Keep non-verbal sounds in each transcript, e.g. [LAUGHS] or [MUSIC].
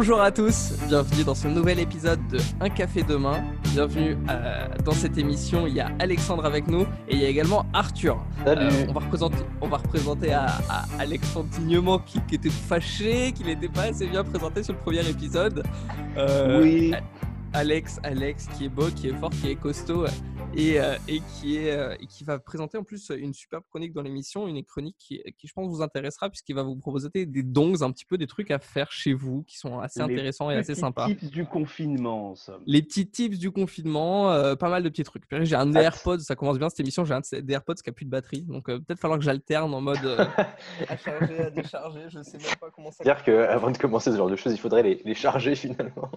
Bonjour à tous, bienvenue dans ce nouvel épisode de Un café demain. Bienvenue euh, dans cette émission. Il y a Alexandre avec nous et il y a également Arthur. Salut. Euh, on va représenter, on va représenter à, à Alexandre Tignement qui, qui était fâché, qu'il n'était pas assez bien présenté sur le premier épisode. Euh, oui. Alex, Alex qui est beau, qui est fort, qui est costaud et, euh, et qui, est, euh, et qui va présenter en plus une superbe chronique dans l'émission, une chronique qui, qui, je pense vous intéressera puisqu'il va vous proposer des dons, un petit peu des trucs à faire chez vous qui sont assez Les intéressants et assez sympas. Les tips du confinement, ça. Les petits tips du confinement, euh, pas mal de petits trucs. J'ai un des AirPods, ça commence bien cette émission, j'ai un des AirPods qui a plus de batterie, donc euh, peut-être falloir que j'alterne en mode euh, [LAUGHS] à charger, à décharger, je sais même pas comment ça. C'est-à-dire qu'avant de commencer ce genre de choses, il faudrait les, les charger finalement.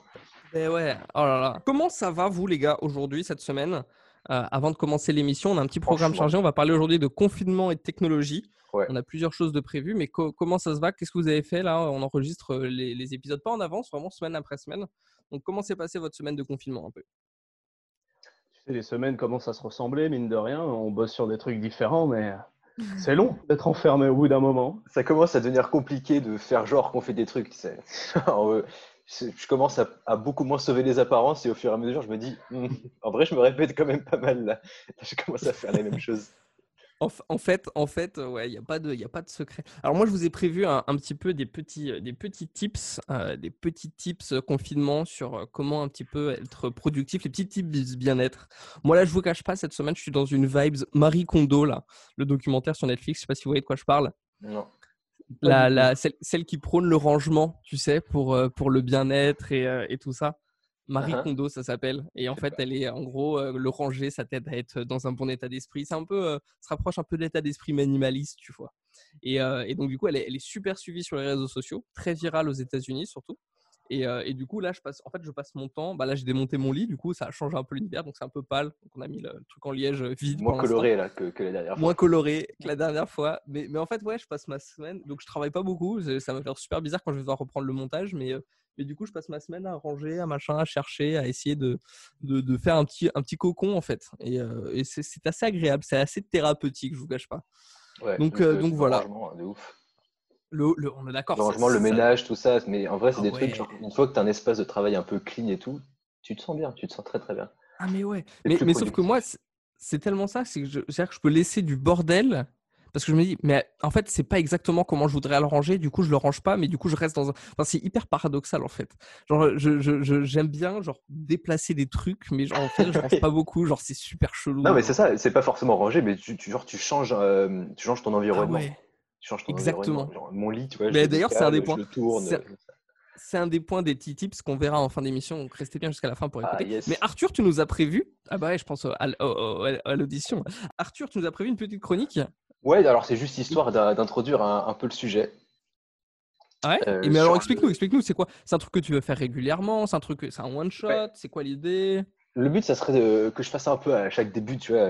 Mais ouais, oh là là. Comment ça va vous les gars aujourd'hui, cette semaine? Euh, Avant de commencer l'émission, on a un petit programme chargé. On va parler aujourd'hui de confinement et de technologie. Ouais. On a plusieurs choses de prévues, mais co comment ça se va? Qu'est-ce que vous avez fait là? On enregistre les, les, épisodes pas en avance, vraiment semaine après semaine. Donc comment s'est passée votre semaine de confinement un peu? Tu sais, les semaines commencent à se ressembler, mine de rien? On bosse sur des trucs différents, mais c'est long d'être enfermé au bout d'un moment. Ça commence à devenir compliqué de faire genre qu'on fait des trucs. Tu sais. [LAUGHS] je commence à, à, beaucoup moins sauver les apparences et au fur et à mesure, je me dis, hm, en vrai, je me répète quand même pas mal là. Je commence à faire les mêmes choses. En, en fait, en fait, ouais, il n'y a pas de, il a pas de secret. Alors moi, je vous ai prévu un, un petit peu des petits, des petits tips, euh, des petits tips confinement sur comment un petit peu être productif, les petits tips bien-être. Moi là, je vous cache pas, cette semaine, je suis dans une vibes Marie Kondo là, le documentaire sur Netflix. Je sais pas si vous voyez de quoi je parle. Non. La, la, celle, celle, qui prône le rangement, tu sais, pour, pour le bien-être et, euh, et, tout ça. Marie uh -huh. Kondo, ça s'appelle. Et en fait, elle est en gros, euh, le ranger, ça t'aide à être dans un bon état d'esprit. C'est un peu, euh, se rapproche un peu de l'état d'esprit minimaliste, tu vois. Et, euh, et, donc, du coup, elle est, elle est, super suivie sur les réseaux sociaux, très virale aux États-Unis surtout. Et, euh, et, du coup, là, je passe, en fait, je passe mon temps. Bah, là, j'ai démonté mon lit, du coup, ça a changé un peu l'univers, donc c'est un peu pâle. Donc, on a mis le, le truc en liège vide. Moins coloré là que, que, la dernière fois. Moins coloré que la dernière fois. Mais, mais en fait, ouais, je passe ma semaine. Donc, je travaille pas beaucoup. Ça va faire super bizarre quand je vais devoir reprendre le montage, mais. Mais du coup, je passe ma semaine à ranger, à machin, à chercher, à essayer de, de, de faire un petit, un petit cocon en fait. Et, euh, et c'est assez agréable, c'est assez thérapeutique, je vous cache pas. Ouais, donc, euh, donc voilà. De ouf. Le, le, on est d'accord. Le rangement, le ménage, tout ça. Mais en vrai, c'est ah, des ouais. trucs, genre, une fois que tu as un espace de travail un peu clean et tout, tu te sens bien, tu te sens très très bien. Ah, mais ouais. Mais, mais sauf que moi, c'est tellement ça, c'est que, je, que je peux laisser du bordel parce que je me dis, mais en fait, c'est pas exactement comment je voudrais le ranger. Du coup, je le range pas, mais du coup, je reste dans un. Enfin, c'est hyper paradoxal en fait. Genre, je, je, je, j'aime bien genre déplacer des trucs, mais genre, en fait, je [LAUGHS] range pas beaucoup. Genre, c'est super chelou. Non, mais c'est ça. C'est pas forcément rangé, mais tu, tu genre, tu changes, euh, tu changes ton environnement. Ah ouais. Ton exactement. Genre, mon lit, tu vois. Mais d'ailleurs, c'est un des points. Je tourne. C'est un des points des petits tips qu'on verra en fin d'émission. Donc restez bien jusqu'à la fin pour écouter. Ah, yes. Mais Arthur, tu nous as prévu. Ah bah ouais, je pense à, à l'audition. Arthur, tu nous as prévu une petite chronique? Ouais, alors c'est juste histoire d'introduire un, un, peu le sujet. Ouais? Euh, mais alors explique-nous, explique-nous, c'est quoi? C'est un truc que tu veux faire régulièrement? C'est un truc, c'est un one shot? Ouais. C'est quoi l'idée? Le but, ça serait de, que je fasse un peu à chaque début, tu vois,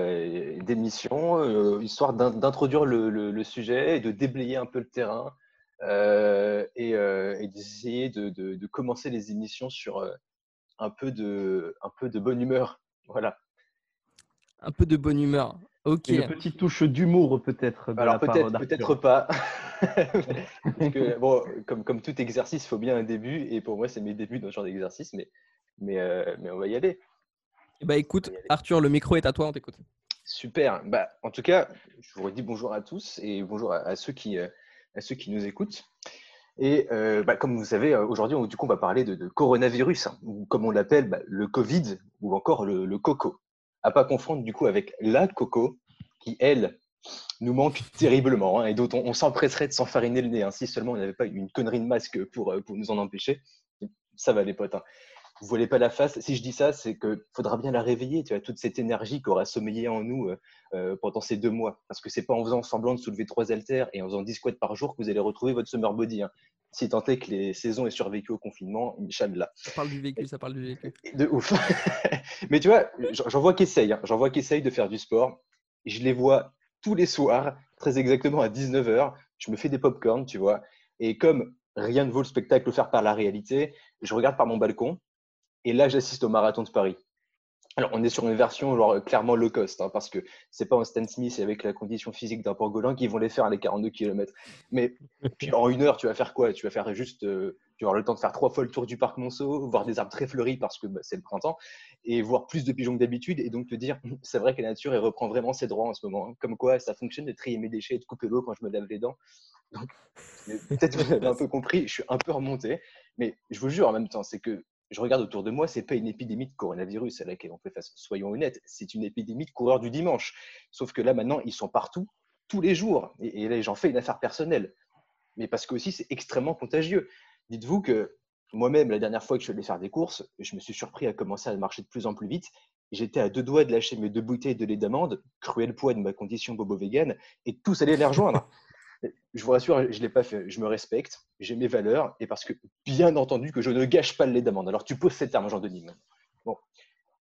d'émission, euh, histoire d'introduire le, le, le, sujet et de déblayer un peu le terrain euh, et, et d'essayer de, de, de, commencer les émissions sur euh, un peu de, un peu de bonne humeur, voilà. Un peu de bonne humeur. Ok. Et une petite touche d'humour peut-être. Alors peut-être, peut-être pas. [LAUGHS] Parce que, bon, comme, comme tout exercice, il faut bien un début. Et pour moi, c'est mes débuts dans ce genre d'exercice, mais, mais, euh, mais on va y aller. Bah écoute, Arthur, le micro est à toi, on t'écoute. Super. Bah, en tout cas, je vous redis bonjour à tous et bonjour à, à ceux, qui, à ceux qui nous écoutent. Et euh, bah, comme vous savez, aujourd'hui, du coup, on va parler de, de coronavirus, hein, ou comme on l'appelle, bah, le Covid, ou encore le, le coco à pas confondre du coup avec la coco qui elle nous manque terriblement hein, et dont on, on s'empresserait de s'enfariner le nez hein, si seulement on n'avait pas une connerie de masque pour, pour nous en empêcher. Ça va les potes. Vous voyez pas la face. Si je dis ça, c'est que faudra bien la réveiller. Tu vois toute cette énergie qui aura sommeillé en nous euh, pendant ces deux mois. Parce que c'est pas en faisant semblant de soulever trois haltères et en faisant 10 squats par jour que vous allez retrouver votre summer body. Hein. Si tant est que les saisons aient survécu au confinement, Inch'Allah. Ça parle du vécu, ça parle du vécu. De ouf. [LAUGHS] Mais tu vois, j'en vois qui essayent. Hein. J'en vois qui essayent de faire du sport. Je les vois tous les soirs, très exactement à 19h. Je me fais des pop-corn, tu vois. Et comme rien ne vaut le spectacle offert par la réalité, je regarde par mon balcon et là, j'assiste au marathon de Paris. Alors, on est sur une version clairement low cost, hein, parce que c'est pas un Stan Smith avec la condition physique d'un pangolin qui vont les faire à les 42 km. Mais puis en une heure, tu vas faire quoi? Tu vas faire juste euh, Tu auras le temps de faire trois fois le tour du parc Monceau, voir des arbres très fleuris parce que bah, c'est le printemps, et voir plus de pigeons que d'habitude, et donc te dire, [LAUGHS] c'est vrai que la nature, elle reprend vraiment ses droits en ce moment. Hein. Comme quoi, ça fonctionne de trier mes déchets et de couper l'eau quand je me lave les dents. [LAUGHS] peut-être que vous avez un peu compris, je suis un peu remonté, mais je vous jure en même temps, c'est que je regarde autour de moi, c'est pas une épidémie de coronavirus à laquelle on fait face. Soyons honnêtes, c'est une épidémie de coureurs du dimanche. Sauf que là, maintenant, ils sont partout, tous les jours. Et, là, j'en fais une affaire personnelle. Mais parce que aussi, c'est extrêmement contagieux. Dites-vous que moi-même, la dernière fois que je suis allé faire des courses, je me suis surpris à commencer à marcher de plus en plus vite. J'étais à deux doigts de lâcher mes deux bouteilles de lait d'amande, cruel poids de ma condition bobo-vegan, et tous allaient les rejoindre je vous rassure, je ne l'ai pas fait. Je me respecte, j'ai mes valeurs, et parce que, bien entendu, que je ne gâche pas le lait d'amande. Alors, tu poses ces termes, Jean-Denis. Bon,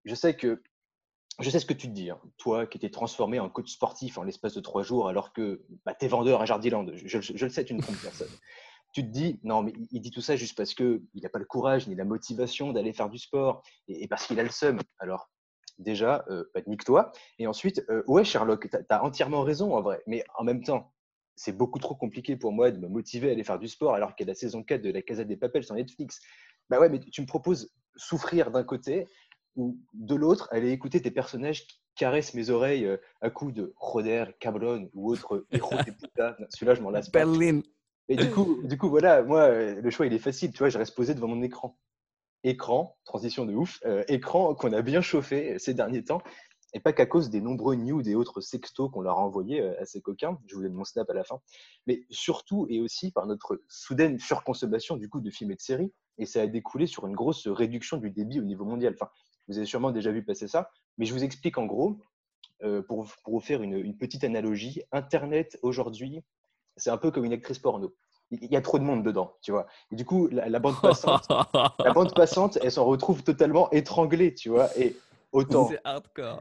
je sais que je sais ce que tu te dis, hein. toi qui étais transformé en coach sportif en l'espace de trois jours, alors que bah, tu es vendeur à Jardiland. Je, le sais, tu ne trompes personne. tu te dis, non, mais il dit tout ça juste parce qu'il n'a pas le courage ni la motivation d'aller faire du sport et, parce qu'il a le seum. Alors, déjà, euh, bah, nique-toi. Et ensuite, euh, ouais, Sherlock, tu as, entièrement raison en vrai. Mais en même temps, c'est beaucoup trop compliqué pour moi de me motiver à aller faire du sport alors qu'il y a la saison 4 de la Casa des Papels sur Netflix. Bah ouais, mais tu me proposes souffrir d'un côté ou de l'autre, aller écouter tes personnages qui caressent mes oreilles euh, à coups de Roder, Cablon ou autre héros [LAUGHS] des putas. Celui-là, je m'en lasse pas. Berlin. Et du coup, du coup, voilà, moi, euh, le choix, il est facile. Tu vois, je reste posé devant mon écran. Écran, transition de ouf, euh, écran qu'on a bien chauffé ces derniers temps et pas qu'à cause des nombreux news et autres sextos qu'on leur a envoyés euh, à ces coquins, je vous donne mon snap à la fin, mais surtout et aussi par notre soudaine surconsommation du coup de films et de séries, et ça a découlé sur une grosse réduction du débit au niveau mondial. Enfin, vous avez sûrement déjà vu passer ça, mais je vous explique en gros, euh, pour, pour, vous faire une, petite analogie, Internet aujourd'hui, c'est un peu comme une actrice porno il y a trop de monde dedans, tu vois. Et du coup, la, la bande passante, [LAUGHS] la bande passante, elle s'en retrouve totalement étranglée, tu vois. Et Autant,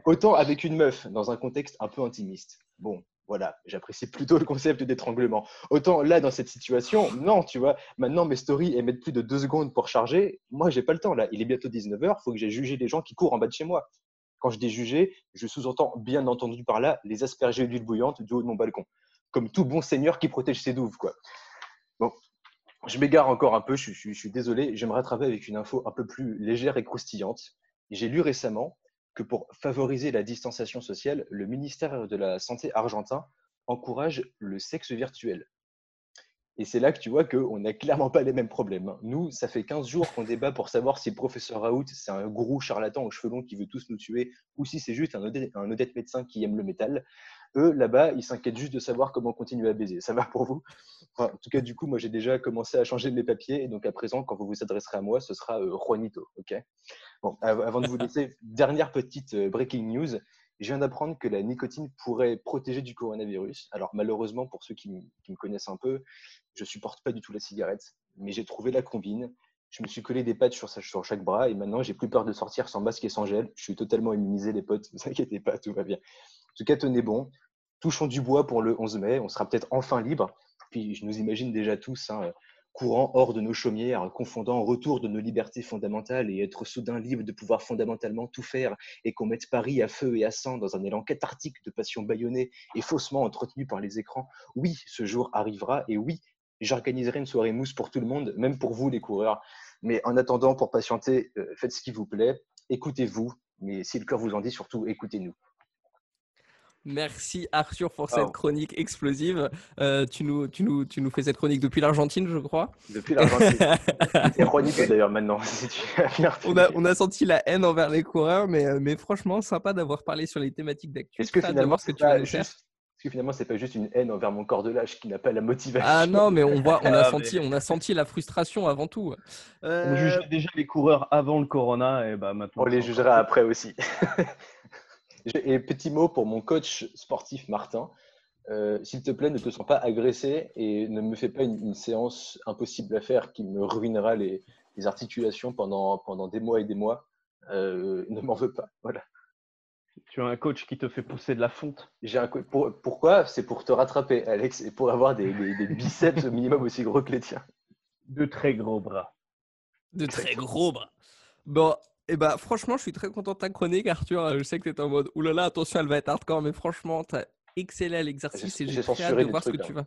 autant avec une meuf dans un contexte un peu intimiste. Bon, voilà, j'apprécie plutôt le concept d'étranglement. Autant là, dans cette situation, non, tu vois, maintenant mes stories elles mettent plus de deux secondes pour charger. Moi, j'ai pas le temps là. Il est bientôt 19h, il faut que j'ai jugé les gens qui courent en bas de chez moi. Quand je dis juger, je sous-entends bien entendu par là les asperger d'huile bouillante du haut de mon balcon. Comme tout bon seigneur qui protège ses douves, quoi. Bon, je m'égare encore un peu, je, je suis désolé. J'aimerais rattraper avec une info un peu plus légère et croustillante. J'ai lu récemment que pour favoriser la distanciation sociale, le ministère de la Santé argentin encourage le sexe virtuel. Et c'est là que tu vois qu'on n'a clairement pas les mêmes problèmes. Hein. Nous, ça fait 15 jours qu'on débat pour savoir si le professeur Raoult, c'est un gourou charlatan aux cheveux longs qui veut tous nous tuer, ou si c'est juste un honnête, médecin qui aime le métal. Eux, là-bas, ils s'inquiètent juste de savoir comment continuer à baiser. Ça va pour vous? En tout cas, du coup, moi, j'ai déjà commencé à changer mes papiers. Et donc, à présent, quand vous vous adresserez à moi, ce sera euh, Juanito. ok? Bon, avant de vous laisser, [LAUGHS] dernière petite euh, breaking news je viens d'apprendre que la nicotine pourrait protéger du coronavirus. Alors malheureusement, pour ceux qui, me connaissent un peu, je supporte pas du tout la cigarette, mais j'ai trouvé la combine. Je me suis collé des pattes sur, sur chaque bras et maintenant j'ai plus peur de sortir sans masque et sans gel. Je suis totalement immunisé, les potes. Ne vous inquiétez pas, tout va bien. Tout cas, tenez bon. Touchons du bois pour le 11 mai. On sera peut-être enfin libre. Puis je nous imagine déjà tous hein, courant hors de nos chaumières, confondant retour de nos libertés fondamentales et être soudain libre de pouvoir fondamentalement tout faire et qu'on mette Paris à feu et à sang dans un élan cathartique de passion bâillonnée et faussement entretenue par les écrans. Oui, ce jour arrivera et oui, j'organiserai une soirée mousse pour tout le monde, même pour vous les coureurs. Mais en attendant, pour patienter, euh, faites ce qui vous plaît, écoutez-vous, mais si le cœur vous en dit, surtout écoutez-nous. Merci Arthur pour cette chronique explosive. Euh, tu, nous, tu, nous, tu nous fais cette chronique depuis l'Argentine, je crois. Depuis l'Argentine. [LAUGHS] C'est chronique d'ailleurs maintenant. [LAUGHS] on, a, on a senti la haine envers les coureurs, mais, euh, mais franchement, sympa d'avoir parlé sur les thématiques d'actu. Est-ce que finalement, ce que tu que finalement, c'est pas juste une haine envers mon corps de lâche qui n'a pas la motivation? Ah non, mais on voit, on a ah, senti, on a senti la frustration avant tout. Euh... On jugeait déjà les coureurs avant le corona et bah maintenant. On les jugera après aussi. [LAUGHS] Et petit mot pour mon coach sportif Martin. Euh, s'il te plaît, ne te sens pas agressé et ne me fais pas une, séance impossible à faire qui me ruinera les, articulations pendant, pendant des mois et des mois. Euh, ne m'en veux pas. Voilà. Tu as un coach qui te fait pousser de la fonte J'ai un Pourquoi? C'est pour te rattraper, Alex, et pour avoir des, des biceps au minimum aussi gros que les tiens. De très gros bras. De très gros bras. Bon, eh bah franchement, je suis très content de ta chronique, Arthur. Je sais que tu es en mode oulala, attention, elle va être hardcore, mais franchement, tu as excellé à l'exercice et j'ai très hâte de voir ce que tu vas.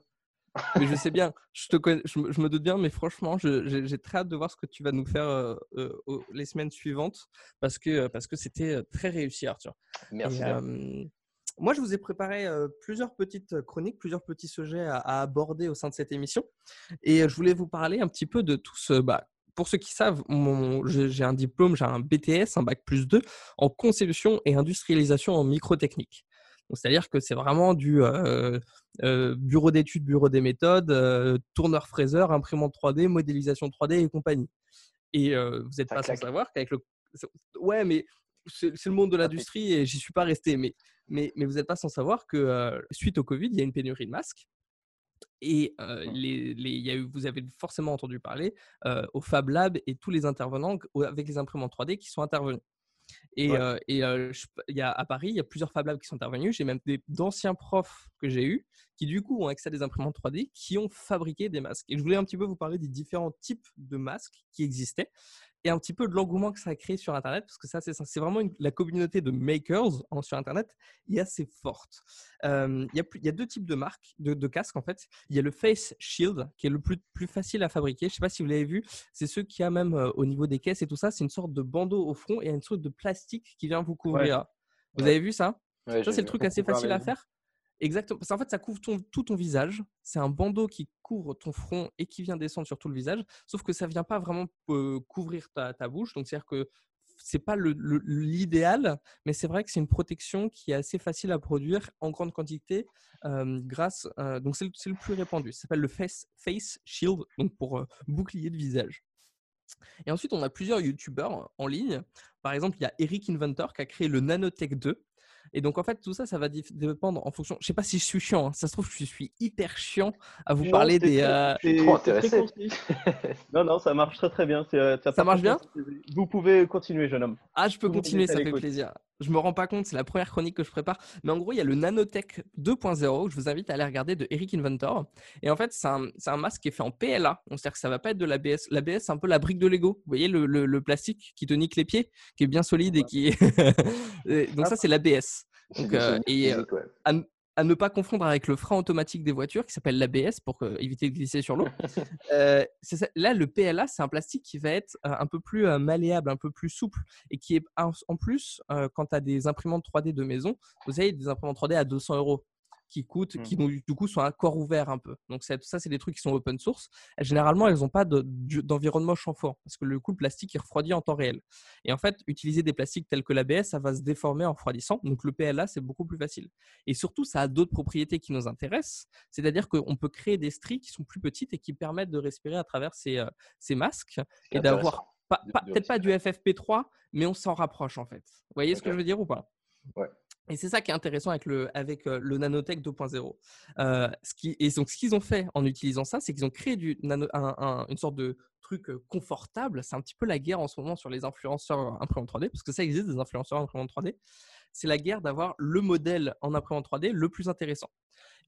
mais je sais bien, je, te je, me doute bien, mais franchement, j'ai très hâte de voir ce que tu vas nous faire euh, euh, les semaines suivantes parce que parce que c'était euh, très réussi, Arthur. Merci. moi, je vous ai préparé plusieurs petites chroniques, plusieurs petits sujets à, aborder au sein de cette émission, et je voulais vous parler un petit peu de tout ce. Bah, pour ceux qui savent, j'ai un diplôme, j'ai un BTS, un bac plus 2 en conception et industrialisation en microtechnique. C'est-à-dire que c'est vraiment du bureau d'études, bureau des méthodes, tourneur-fraiseur, imprimante 3D, modélisation 3D et compagnie. Et vous n'êtes pas sans savoir qu'avec le. Ouais, mais c'est le monde de l'industrie et j'y suis pas resté. Mais, mais, mais vous n'êtes pas sans savoir que suite au Covid, il y a une pénurie de masques. Et les, les, y a eu, vous avez forcément entendu parler au Fab Lab et tous les intervenants avec les imprimantes 3D qui sont intervenus. Et, et y a, à Paris, il y a plusieurs Fab Labs qui sont intervenus. J'ai même d'anciens profs que j'ai eus qui, du coup, ont accès à des imprimantes 3D qui ont fabriqué des masques. Et je voulais un petit peu vous parler des différents types de masques qui existaient et un petit peu de l'engouement que ça a créé sur Internet, parce que ça, c'est vraiment la communauté de makers sur Internet est assez forte. il, y a il, y a deux types de marques, de, casques en fait. Il y a le Face Shield, qui est le plus, plus facile à fabriquer. Je ne sais pas si vous l'avez vu, c'est ceux qui a même au niveau des caisses et tout ça, c'est une sorte de bandeau au front et une sorte de plastique qui vient vous couvrir. Vous avez vu ça? Ça, c'est le truc assez facile à faire. Exactement. Parce qu'en fait, ça couvre tout ton visage. C'est un bandeau qui couvre ton front et qui vient descendre sur tout le visage. Sauf que ça ne vient pas vraiment couvrir ta, bouche. Donc, c'est-à-dire que c'est pas l'idéal, mais c'est vrai que c'est une protection qui est assez facile à produire en grande quantité grâce. donc, c'est le, plus répandu. Ça s'appelle le face, Shield, donc pour bouclier de visage. Et ensuite, on a plusieurs YouTubeurs en ligne. Par exemple, il y a Eric Inventor qui a créé le Nanotech 2. Et donc, en fait, tout ça, ça va dépendre en fonction. Je sais pas si je suis chiant. Hein. Ça se trouve, je suis hyper chiant à vous parler des. Euh... trop intéressé. [LAUGHS] non, non, ça marche très très bien. Euh, ça, marche bien Vous pouvez continuer, jeune homme. Ah, je peux continuer, ça fait plaisir. Je me rends pas compte, c'est la première chronique que je prépare. Mais en gros, il y a le Nanotech 2.0 je vous invite à aller regarder de Eric Inventor. Et en fait, c'est un, un, masque qui est fait en PLA. C'est-à-dire que ça va pas être de l'ABS. L'ABS, c'est un peu la brique de Lego. Vous voyez le, le, plastique qui te nique les pieds, qui est bien solide et qui. [LAUGHS] donc, ça, c'est l'ABS. Euh, et euh, à, ne pas confondre avec le frein automatique des voitures qui s'appelle l'ABS pour éviter de glisser sur l'eau. [LAUGHS] euh, là, le PLA, c'est un plastique qui va être euh, un peu plus malléable, un peu plus souple et qui est en plus, quand tu as des imprimantes 3D de maison, vous avez des imprimantes 3D à 200 euros qui coûtent, qui mmh. du coup sont à corps ouvert un peu. Donc ça, c'est des trucs qui sont open source. généralement, elles n'ont pas d'environnement chamfort parce que le coup, le plastique, il refroidit en temps réel. Et en fait, utiliser des plastiques tels que l'ABS, ça va se déformer en refroidissant. Donc le PLA, c'est beaucoup plus facile. Et surtout, ça a d'autres propriétés qui nous intéressent. C'est-à-dire qu'on peut créer des stries qui sont plus petites et qui permettent de respirer à travers ces, euh, ces masques et d'avoir peut-être pas du FFP3, mais on s'en rapproche en fait. Vous voyez ce que je veux dire ou pas? Ouais. Et c'est ça qui est intéressant avec le, avec le Nanotech 2.0. Euh, ce qui, et donc, ce qu'ils ont fait en utilisant ça, c'est qu'ils ont créé du nano, une sorte de truc confortable. C'est un petit peu la guerre en ce moment sur les influenceurs imprimantes 3D, parce que ça existe des influenceurs imprimantes 3D. C'est la guerre d'avoir le modèle en imprimante 3D le plus intéressant.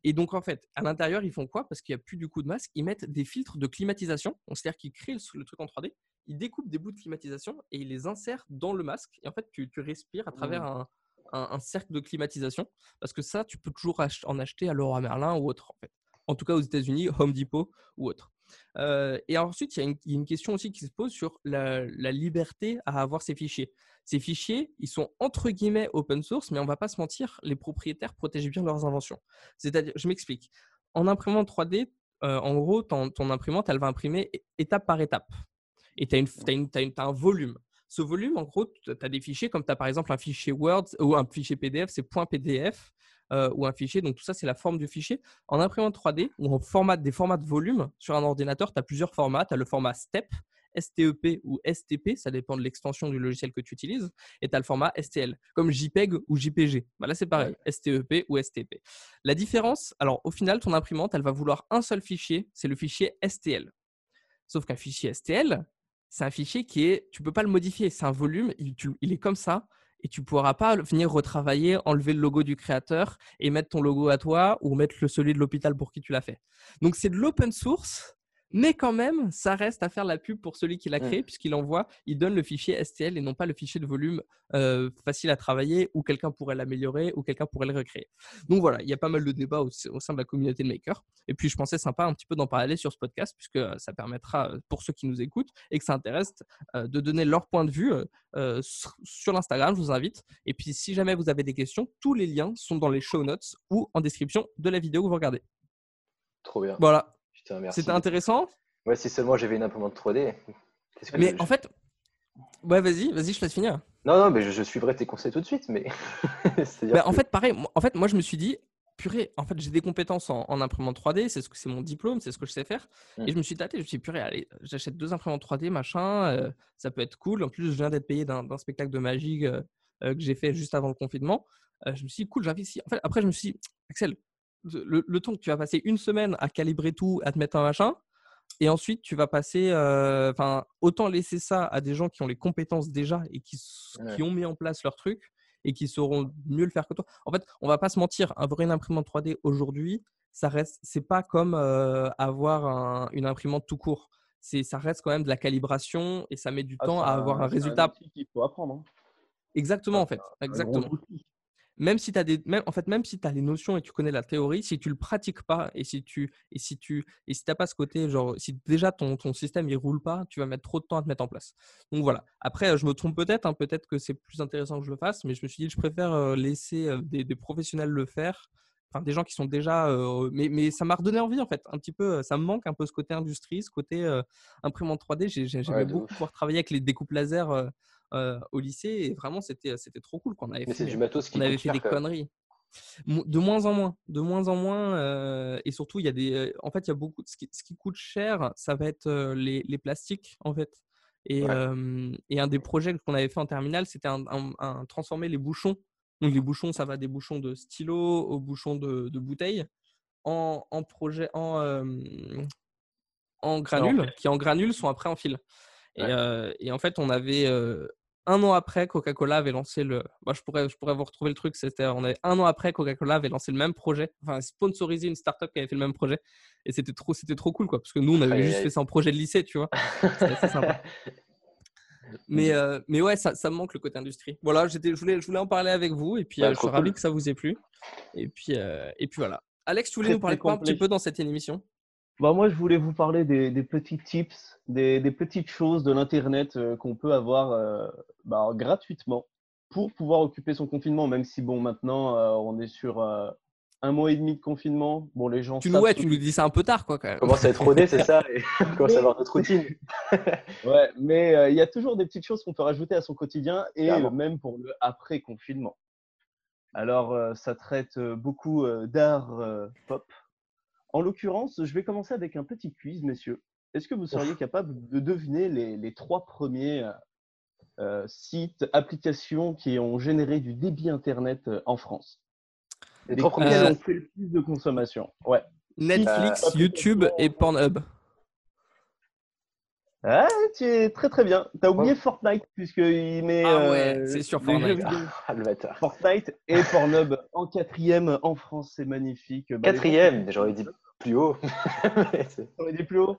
Et donc, en fait, à l'intérieur, ils font quoi? Parce qu'il n'y a plus du coup de masque, ils mettent des filtres de climatisation. C'est-à-dire qu'ils créent le, truc en 3D, ils découpent des bouts de climatisation et ils les insèrent dans le masque. Et en fait, tu, tu respires à travers mmh. un, un, cercle de climatisation parce que ça, tu peux toujours en acheter à Leroy Merlin ou autre en fait. En tout cas aux États-Unis, Home Depot ou autre. Euh, et ensuite, il y, a une question aussi qui se pose sur la, liberté à avoir ces fichiers. Ces fichiers, ils sont entre guillemets open source, mais on va pas se mentir, les propriétaires protègent bien leurs inventions. C'est-à-dire, je m'explique. En imprimante 3D, euh, en gros, ton, imprimante, elle va imprimer étape par étape. Et tu as, as, un volume. Ce volume, en gros, tu as des fichiers comme tu as par exemple un fichier Word ou un fichier PDF, c'est .pdf euh, ou un fichier. Donc tout ça, c'est la forme du fichier. En imprimante 3D ou en format, des formats de volume, sur un ordinateur, tu as plusieurs formats. Tu as le format STEP, STEP ou STP, ça dépend de l'extension du logiciel que tu utilises, et tu as le format STL, comme JPEG ou JPG. Bah là, c'est pareil, STEP ou STP. La différence, alors au final, ton imprimante, elle va vouloir un seul fichier, c'est le fichier STL. Sauf qu'un fichier STL, c'est un fichier qui est, tu peux pas le modifier, c'est un volume, il, est comme ça et tu pourras pas venir retravailler, enlever le logo du créateur et mettre ton logo à toi ou mettre le celui de l'hôpital pour qui tu l'as fait. Donc c'est de l'open source, Mais quand même, ça reste à faire la pub pour celui qui l'a créé, puisqu'il envoie, il donne le fichier STL et non pas le fichier de volume euh, facile à travailler, où quelqu'un pourrait l'améliorer, ou quelqu'un pourrait le recréer. Donc voilà, il y a pas mal de débats au, au sein de la communauté de Maker. Et puis je pensais sympa un petit peu d'en parler sur ce podcast, puisque euh, ça permettra, euh, pour ceux qui nous écoutent et que ça intéresse, euh, de donner leur point de vue euh, sur, sur l'Instagram, je vous invite. Et puis si jamais vous avez des questions, tous les liens sont dans les show notes ou en description de la vidéo que vous regardez. Trop bien. Voilà, Putain, merci. c'était intéressant. Ouais, si seulement j'avais une imprimante 3D. Qu'est-ce que Mais je- en fait, ouais, vas-y, vas-y, je te laisse finir. Non, non, mais je, je suivrai tes conseils tout de suite. Mais [LAUGHS] Bah, en fait, pareil, moi- en fait, moi, je me suis dit, purée, en fait, j'ai des compétences en, en imprimante 3D, c'est ce que c'est mon diplôme, c'est ce que je sais faire. Mm. Et je me suis tâté, je me suis dit, purée, allez, j'achète deux imprimantes 3D, machin, euh, ça peut être cool. En plus, je viens d'être payé d'un spectacle de magie euh, euh, que j'ai fait juste avant le confinement. Je me suis dit, cool, j'investis. En fait, après, je me suis dit, Axel, le, le temps que tu vas passer une semaine à calibrer tout, à te mettre un machin, et ensuite, tu vas passer, euh, enfin, autant laisser ça à des gens qui ont les compétences déjà et qui, s- Ouais. qui ont mis en place leur truc et qui sauront mieux le faire que toi. En fait, on va pas se mentir, avoir une imprimante 3D aujourd'hui, ça reste, c'est pas comme euh, avoir un- une imprimante tout court. C'est, ça reste quand même de la calibration et ça met du Ah, temps à avoir un résultat. qu'il faut apprendre. hein. Exactement, en fait. Exactement. Même si tu as des même en fait même si tu as les notions et tu connais la théorie si tu le pratiques pas et si tu et si tu et si t'as pas ce côté genre si déjà ton, ton système il roule pas tu vas mettre trop de temps à te mettre en place. Donc voilà. Après je me trompe peut-être hein, peut-être que c'est plus intéressant que je le fasse mais je me suis dit je préfère euh, laisser euh, des, des professionnels le faire enfin des gens qui sont déjà euh, mais, mais ça m'a redonné envie en fait un petit peu ça me manque un peu ce côté industrie ce côté euh, imprimante 3D J'ai- j'ai- j'aimais Ouais, beaucoup pouvoir travailler avec les découpes laser euh, euh, au lycée et vraiment c'était c'était trop cool qu'on avait Mais fait du matos qui on avait fait des conneries. De moins en moins, de moins en moins, euh, et surtout il y a des, en fait il y a beaucoup, ce qui, ce qui coûte cher, ça va être les, les plastiques en fait. Et, Ouais. euh, et un des projets qu'on avait fait en terminale, c'était un, un- un- transformer les bouchons. Donc les bouchons, ça va des bouchons de stylo aux bouchons de, de bouteilles en, en projet, en, euh, en granules, qui en granules sont après en fil. Et, Ouais. euh, et en fait, on avait euh, un an après, Coca-Cola avait lancé le. Moi, je pourrais, je pourrais vous retrouver le truc. C'était, on avait un an après, Coca-Cola avait lancé le même projet, enfin sponsorisé une startup qui avait fait le même projet. Et c'était trop, c'était trop cool, quoi, parce que nous, on avait juste fait ça en projet de lycée, tu vois. C'était assez sympa. [LAUGHS] Mais, euh, mais ouais, ça, ça me manque le côté industrie. Voilà, j'étais, je voulais, je voulais en parler avec vous, et puis Bah, je suis ravi cool. que ça vous ait plu. Et puis, et puis voilà. Alex, tu voulais Très, nous parler quoi un petit peu dans cette émission? Bah, moi, je voulais vous parler des, des petits tips, des, des petites choses de l'Internet euh, qu'on peut avoir euh, bah, gratuitement pour pouvoir occuper son confinement, même si, bon, maintenant, euh, on est sur euh, un mois et demi de confinement. Bon, les gens tu nous, ouais, tu nous dis ça un peu tard, quoi, quand même. On commence à être rodé, c'est ça Et [LAUGHS] on commence à avoir notre routine. [LAUGHS] Ouais, mais euh, il y a toujours des petites choses qu'on peut rajouter à son quotidien et euh, même pour le après-confinement. Alors, euh, ça traite euh, beaucoup euh, d'art euh, pop. En l'occurrence, je vais commencer avec un petit quiz, messieurs. Est-ce que vous seriez capable de deviner les, les trois premiers euh, euh, sites, applications qui ont généré du débit Internet euh, en France? Les trois premiers. Euh, ont fait le plus de consommation. Ouais. Netflix, Euh, YouTube et Pornhub. Ah, tu es très très bien. T'as oublié Fortnite puisqu'il met Ah ouais, euh, c'est sur Fortnite. Ah. Fortnite et Pornhub en quatrième en France, c'est magnifique. Bah, Quatrième, j'aurais dit plus haut. [LAUGHS] J'aurais dit plus haut.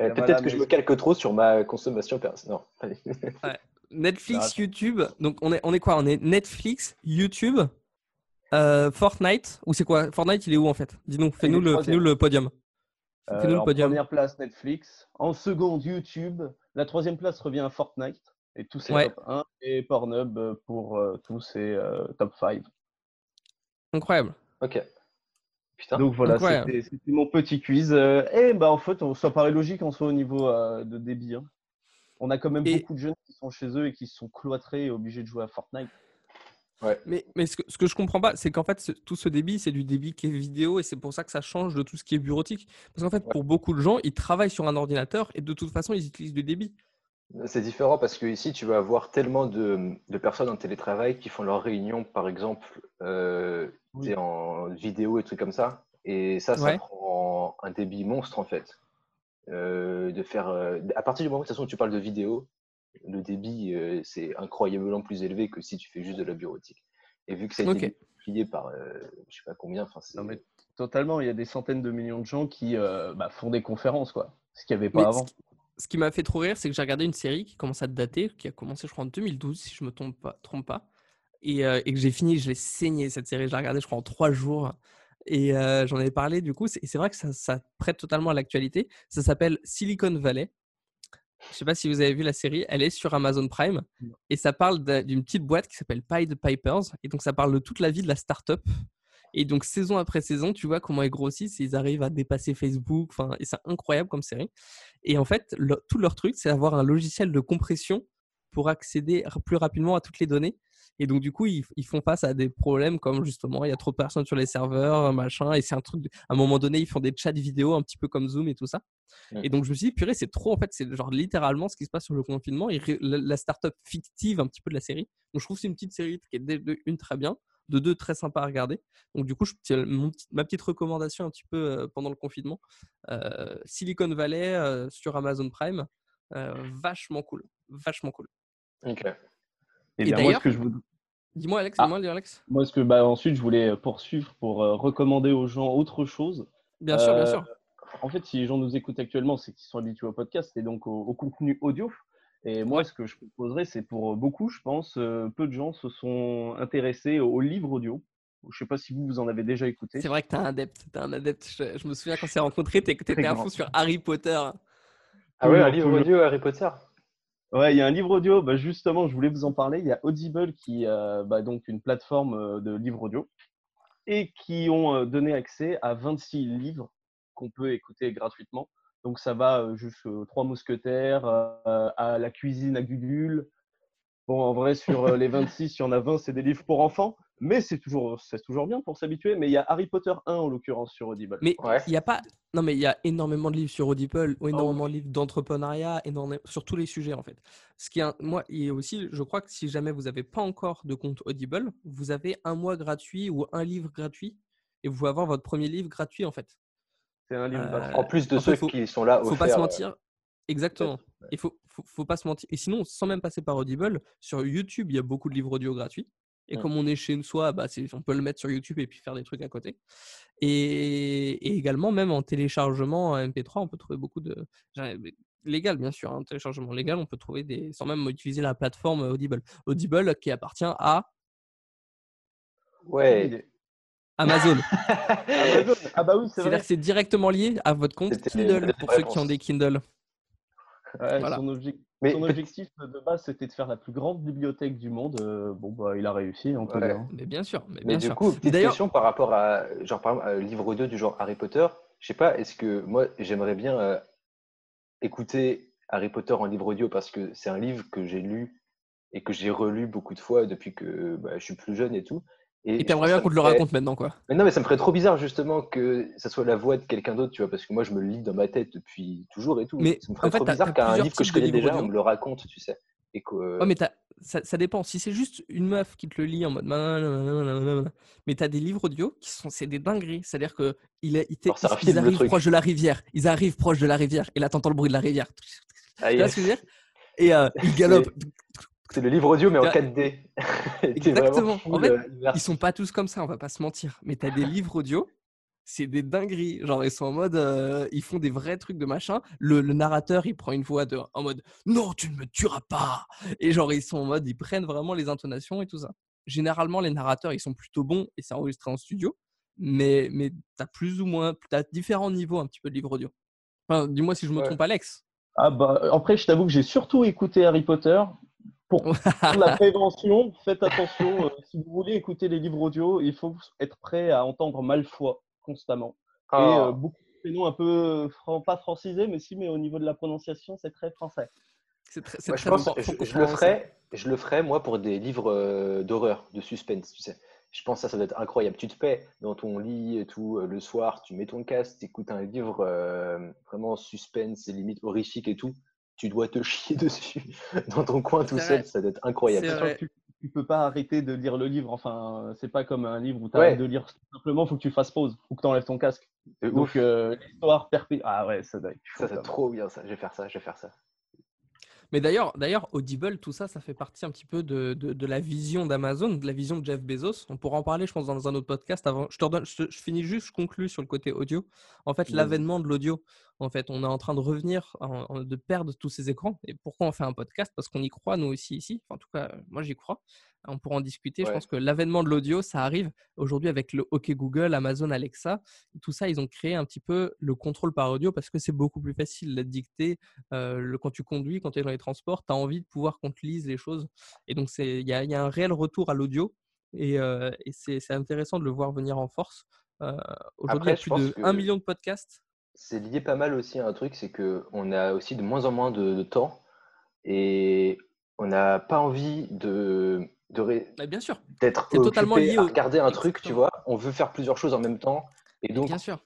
Euh, Peut-être que je me calque trop sur ma consommation personnelle. [LAUGHS] Netflix, YouTube. Donc on est, on est quoi? On est Netflix, YouTube, euh, Fortnite? Ou c'est quoi? Fortnite, il est où en fait? Dis-nous, fais-nous est le, fais-nous le podium. Euh, Fais-nous le en podium. première place, Netflix. En seconde, YouTube. La troisième place revient à Fortnite. Et tous ces Ouais. top 1. Et Pornhub pour euh, tous ces euh, top 5. Incroyable. Ok. Putain. Donc voilà, c'était mon petit quiz. Euh, et bah en fait, on- ça paraît logique en soi au niveau euh, de débit. hein. On a quand même Et- beaucoup de jeunes qui sont chez eux et qui se sont cloîtrés et obligés de jouer à Fortnite. Mais, mais ce, que, ce que je comprends pas, c'est qu'en fait, ce- tout ce débit, c'est du débit qui est vidéo et c'est pour ça que ça change de tout ce qui est bureautique. Parce qu'en fait, Ouais. pour beaucoup de gens, ils travaillent sur un ordinateur et de toute façon, ils utilisent du débit. C'est différent parce que ici, tu vas avoir tellement de, de personnes en télétravail qui font leurs réunions, par exemple, euh, Oui. en vidéo et trucs comme ça. Et ça, ça Ouais. prend un débit monstre, en fait. Euh, de faire, euh, à partir du moment de toute façon, où tu parles de vidéo, le débit, euh, c'est incroyablement plus élevé que si tu fais juste de la bureautique. Et vu que ça a été Ok. multiplié par, euh, je sais pas combien, enfin, c'est Non, mais totalement, il y a des centaines de millions de gens qui euh, bah, font des conférences. quoi. ce qu'il n'y avait pas avant. Ce qui, m'a fait trop rire, c'est que j'ai regardé une série qui commence à dater, qui a commencé, je crois, en 2012, si je me trompe pas. Trompe pas et, que j'ai fini, je l'ai saigné cette série. Je l'ai regardée, je crois, en trois jours. Et j'en avais parlé du coup. Et c'est vrai que ça, ça, prête totalement à l'actualité. Ça s'appelle Silicon Valley. Je sais pas si vous avez vu la série, elle est sur Amazon Prime et ça parle d'une petite boîte qui s'appelle Pied Pipers et donc ça parle de toute la vie de la startup. Et donc saison après saison, tu vois comment ils grossissent, ils arrivent à dépasser Facebook, enfin et c'est incroyable comme série. Et en fait, tout leur truc, c'est d'avoir un logiciel de compression pour accéder plus rapidement à toutes les données. Et donc, du coup, ils, font face à des problèmes comme justement, il y a trop de personnes sur les serveurs, machin. Et c'est un truc, à un moment donné, ils font des chats vidéo un petit peu comme Zoom et tout ça. Et donc, je me suis dit, purée, c'est trop, en fait, c'est genre littéralement ce qui se passe sur le confinement. Et la, la startup fictive un petit peu de la série. Donc, je trouve que c'est une petite série qui est de, une très bien, de deux très sympa à regarder. Donc, du coup, je, ma petite recommandation un petit peu euh, pendant le confinement euh, Silicon Valley euh, sur Amazon Prime. vachement cool. Vachement cool. Ok. Et, bien, moi, ce que je vous... Dis-moi, Alex, ah. dis-moi, Alex. Moi, ce que bah, ensuite, je voulais poursuivre pour euh, recommander aux gens autre chose. Bien sûr, bien euh, sûr. En fait, si les gens nous écoutent actuellement, c'est qu'ils sont habitués au podcast et donc au, contenu audio. Et moi, ce que je proposerais, c'est pour beaucoup, je pense, euh, peu de gens se sont intéressés au, livre audio. Je ne sais pas si vous, vous en avez déjà écouté. C'est vrai que tu es un adepte. Es un adepte. Je, me souviens quand on s'est rencontrés, tu étais un fou sur Harry Potter. Ah ouais, un livre audio Harry Potter Ouais, il y a un livre audio, bah, justement, je voulais vous en parler. Il y a Audible qui euh, bah, donc une plateforme euh, de livres audio et qui ont euh, donné accès à 26 livres qu'on peut écouter gratuitement. Donc ça va juste Trois Mousquetaires, à La cuisine à Gugule. Bon, en vrai, sur les [LAUGHS] 26, il y en a 20, c'est des livres pour enfants. Mais c'est toujours, c'est toujours bien pour s'habituer. Mais il y a Harry Potter 1 en l'occurrence sur Audible. Mais il y a pas. Non, mais il y a énormément de livres sur Audible, ou énormément de livres d'entrepreneuriat, sur tous les sujets en fait. Ce qui est, moi, il y aussi, je crois que si jamais vous n'avez pas encore de compte Audible, vous avez un mois gratuit ou un livre gratuit, et vous pouvez avoir votre premier livre gratuit en fait. C'est un livre. Euh, en plus de ceux qui sont là. Faut pas se mentir. Exactement. Il faut, faut, faut, pas se mentir. Et sinon, sans même passer par Audible, sur YouTube, il y a beaucoup de livres audio gratuits. Et comme on est chez soi, bah, on peut le mettre sur YouTube et puis faire des trucs à côté. Et, également, même en téléchargement MP3, on peut trouver beaucoup de. Légal, bien sûr, hein, téléchargement légal, on peut trouver des. sans même utiliser la plateforme Audible. Audible qui appartient à. Ouais. Amazon. Amazon. [LAUGHS] Ah bah oui, c'est vrai. C'est-à-dire que c'est directement lié à votre compte Kindle pour ceux qui ont des Kindle. Son, objectif de base, c'était de faire la plus grande bibliothèque du monde. Euh, bon, bah, il a réussi, on peut dire. Mais bien sûr. Mais, bien du coup, petite question par rapport à, genre, par exemple, livre audio du genre Harry Potter. Je sais pas, est-ce que moi, j'aimerais bien euh, écouter Harry Potter en livre audio parce que c'est un livre que j'ai lu et que j'ai relu beaucoup de fois depuis que bah, je suis plus jeune et tout. Et t'aimerais bien qu'on te le raconte maintenant, quoi. Mais non, mais ça me ferait trop bizarre, justement, que ça soit la voix de quelqu'un d'autre, tu vois, parce que moi, je me le lis dans ma tête depuis toujours et tout. Mais ça me ferait trop bizarre qu'un livre que je connais déjà, on me le raconte, tu sais. Et que... mais ça, ça, dépend. Si c'est juste une meuf qui te le lit en mode. Mais t'as des livres audio qui sont. C'est des dingueries. C'est-à-dire qu'ils il, ils arrivent proche de la rivière. Ils arrivent proche de la rivière. Et là, t'entends le bruit de la rivière. tu vois ce que je veux dire? Et euh, ils [LAUGHS] galopent. C'est le livre audio, mais en 4D. [LAUGHS] Exactement. en fait, euh, ils sont pas tous comme ça, on va pas se mentir. Mais tu as des [LAUGHS] livres audio, c'est des dingueries. Genre, ils sont en mode, euh, ils font des vrais trucs de machin. Le, narrateur, il prend une voix de, en mode, non, tu ne me tueras pas. Et genre, ils sont en mode, ils prennent vraiment les intonations et tout ça. Généralement, les narrateurs, ils sont plutôt bons et c'est enregistré en studio. Mais, mais tu as plus ou moins, tu as différents niveaux un petit peu de livre audio. Enfin, dis-moi si je me trompe, Alex. Ah bah, après, je t'avoue que j'ai surtout écouté Harry Potter. Pour, la [LAUGHS] prévention, faites attention. Euh, si vous voulez écouter les livres audio, il faut être prêt à entendre Malfoy constamment. Et euh, ah. beaucoup de prénoms un peu, pas francisés, mais si, mais au niveau de la prononciation, c'est très français. C'est très, je, je, le ferai, je le ferai, moi, pour des livres euh, d'horreur, de suspense, tu sais. Je pense que ça, ça doit être incroyable. Tu te fais dans ton lit et tout, le soir, tu mets ton casque, tu écoutes un livre vraiment suspense, limite horrifique et tout tu dois te chier [LAUGHS] dessus dans ton coin tout seul, ça doit être incroyable. Tu, ne peux pas arrêter de lire le livre. Enfin, c'est pas comme un livre où tu arrêtes de lire simplement, il faut que tu fasses pause, ou que tu enlèves ton casque. Donc, euh, l'histoire perpétuelle. Ah ouais, ça doit être. Ça, c'est trop bien, ça. Je vais faire ça, je vais faire ça. Mais d'ailleurs, d'ailleurs, Audible, tout ça, ça fait partie un petit peu de, de, la vision d'Amazon, de la vision de Jeff Bezos. On pourra en parler, je pense, dans un autre podcast. Avant, je, te redonne, je, finis juste, je conclus sur le côté audio. En fait, l'avènement de l'audio. En fait, on est en train de revenir, de perdre tous ces écrans. Et pourquoi on fait un podcast? Parce qu'on y croit, nous aussi, ici. en tout cas, moi, j'y crois. On pourra en discuter. Je pense que l'avènement de l'audio, ça arrive aujourd'hui avec le OK Google, Amazon, Alexa. Tout ça, ils ont créé un petit peu le contrôle par audio parce que c'est beaucoup plus facile de dicter. Euh, quand tu conduis, quand tu es dans les transports, tu as envie de pouvoir qu'on te lise les choses. Et donc, il y, a, un réel retour à l'audio. Et, euh, c'est intéressant de le voir venir en force. Euh, aujourd'hui, il y a plus de 1 million de podcasts. C'est lié pas mal aussi à un truc, c'est qu'on a aussi de moins en moins de temps et on n'a pas envie de bien sûr. d'être totalement lié à regarder un truc, tu vois. On veut faire plusieurs choses en même temps et donc bien sûr.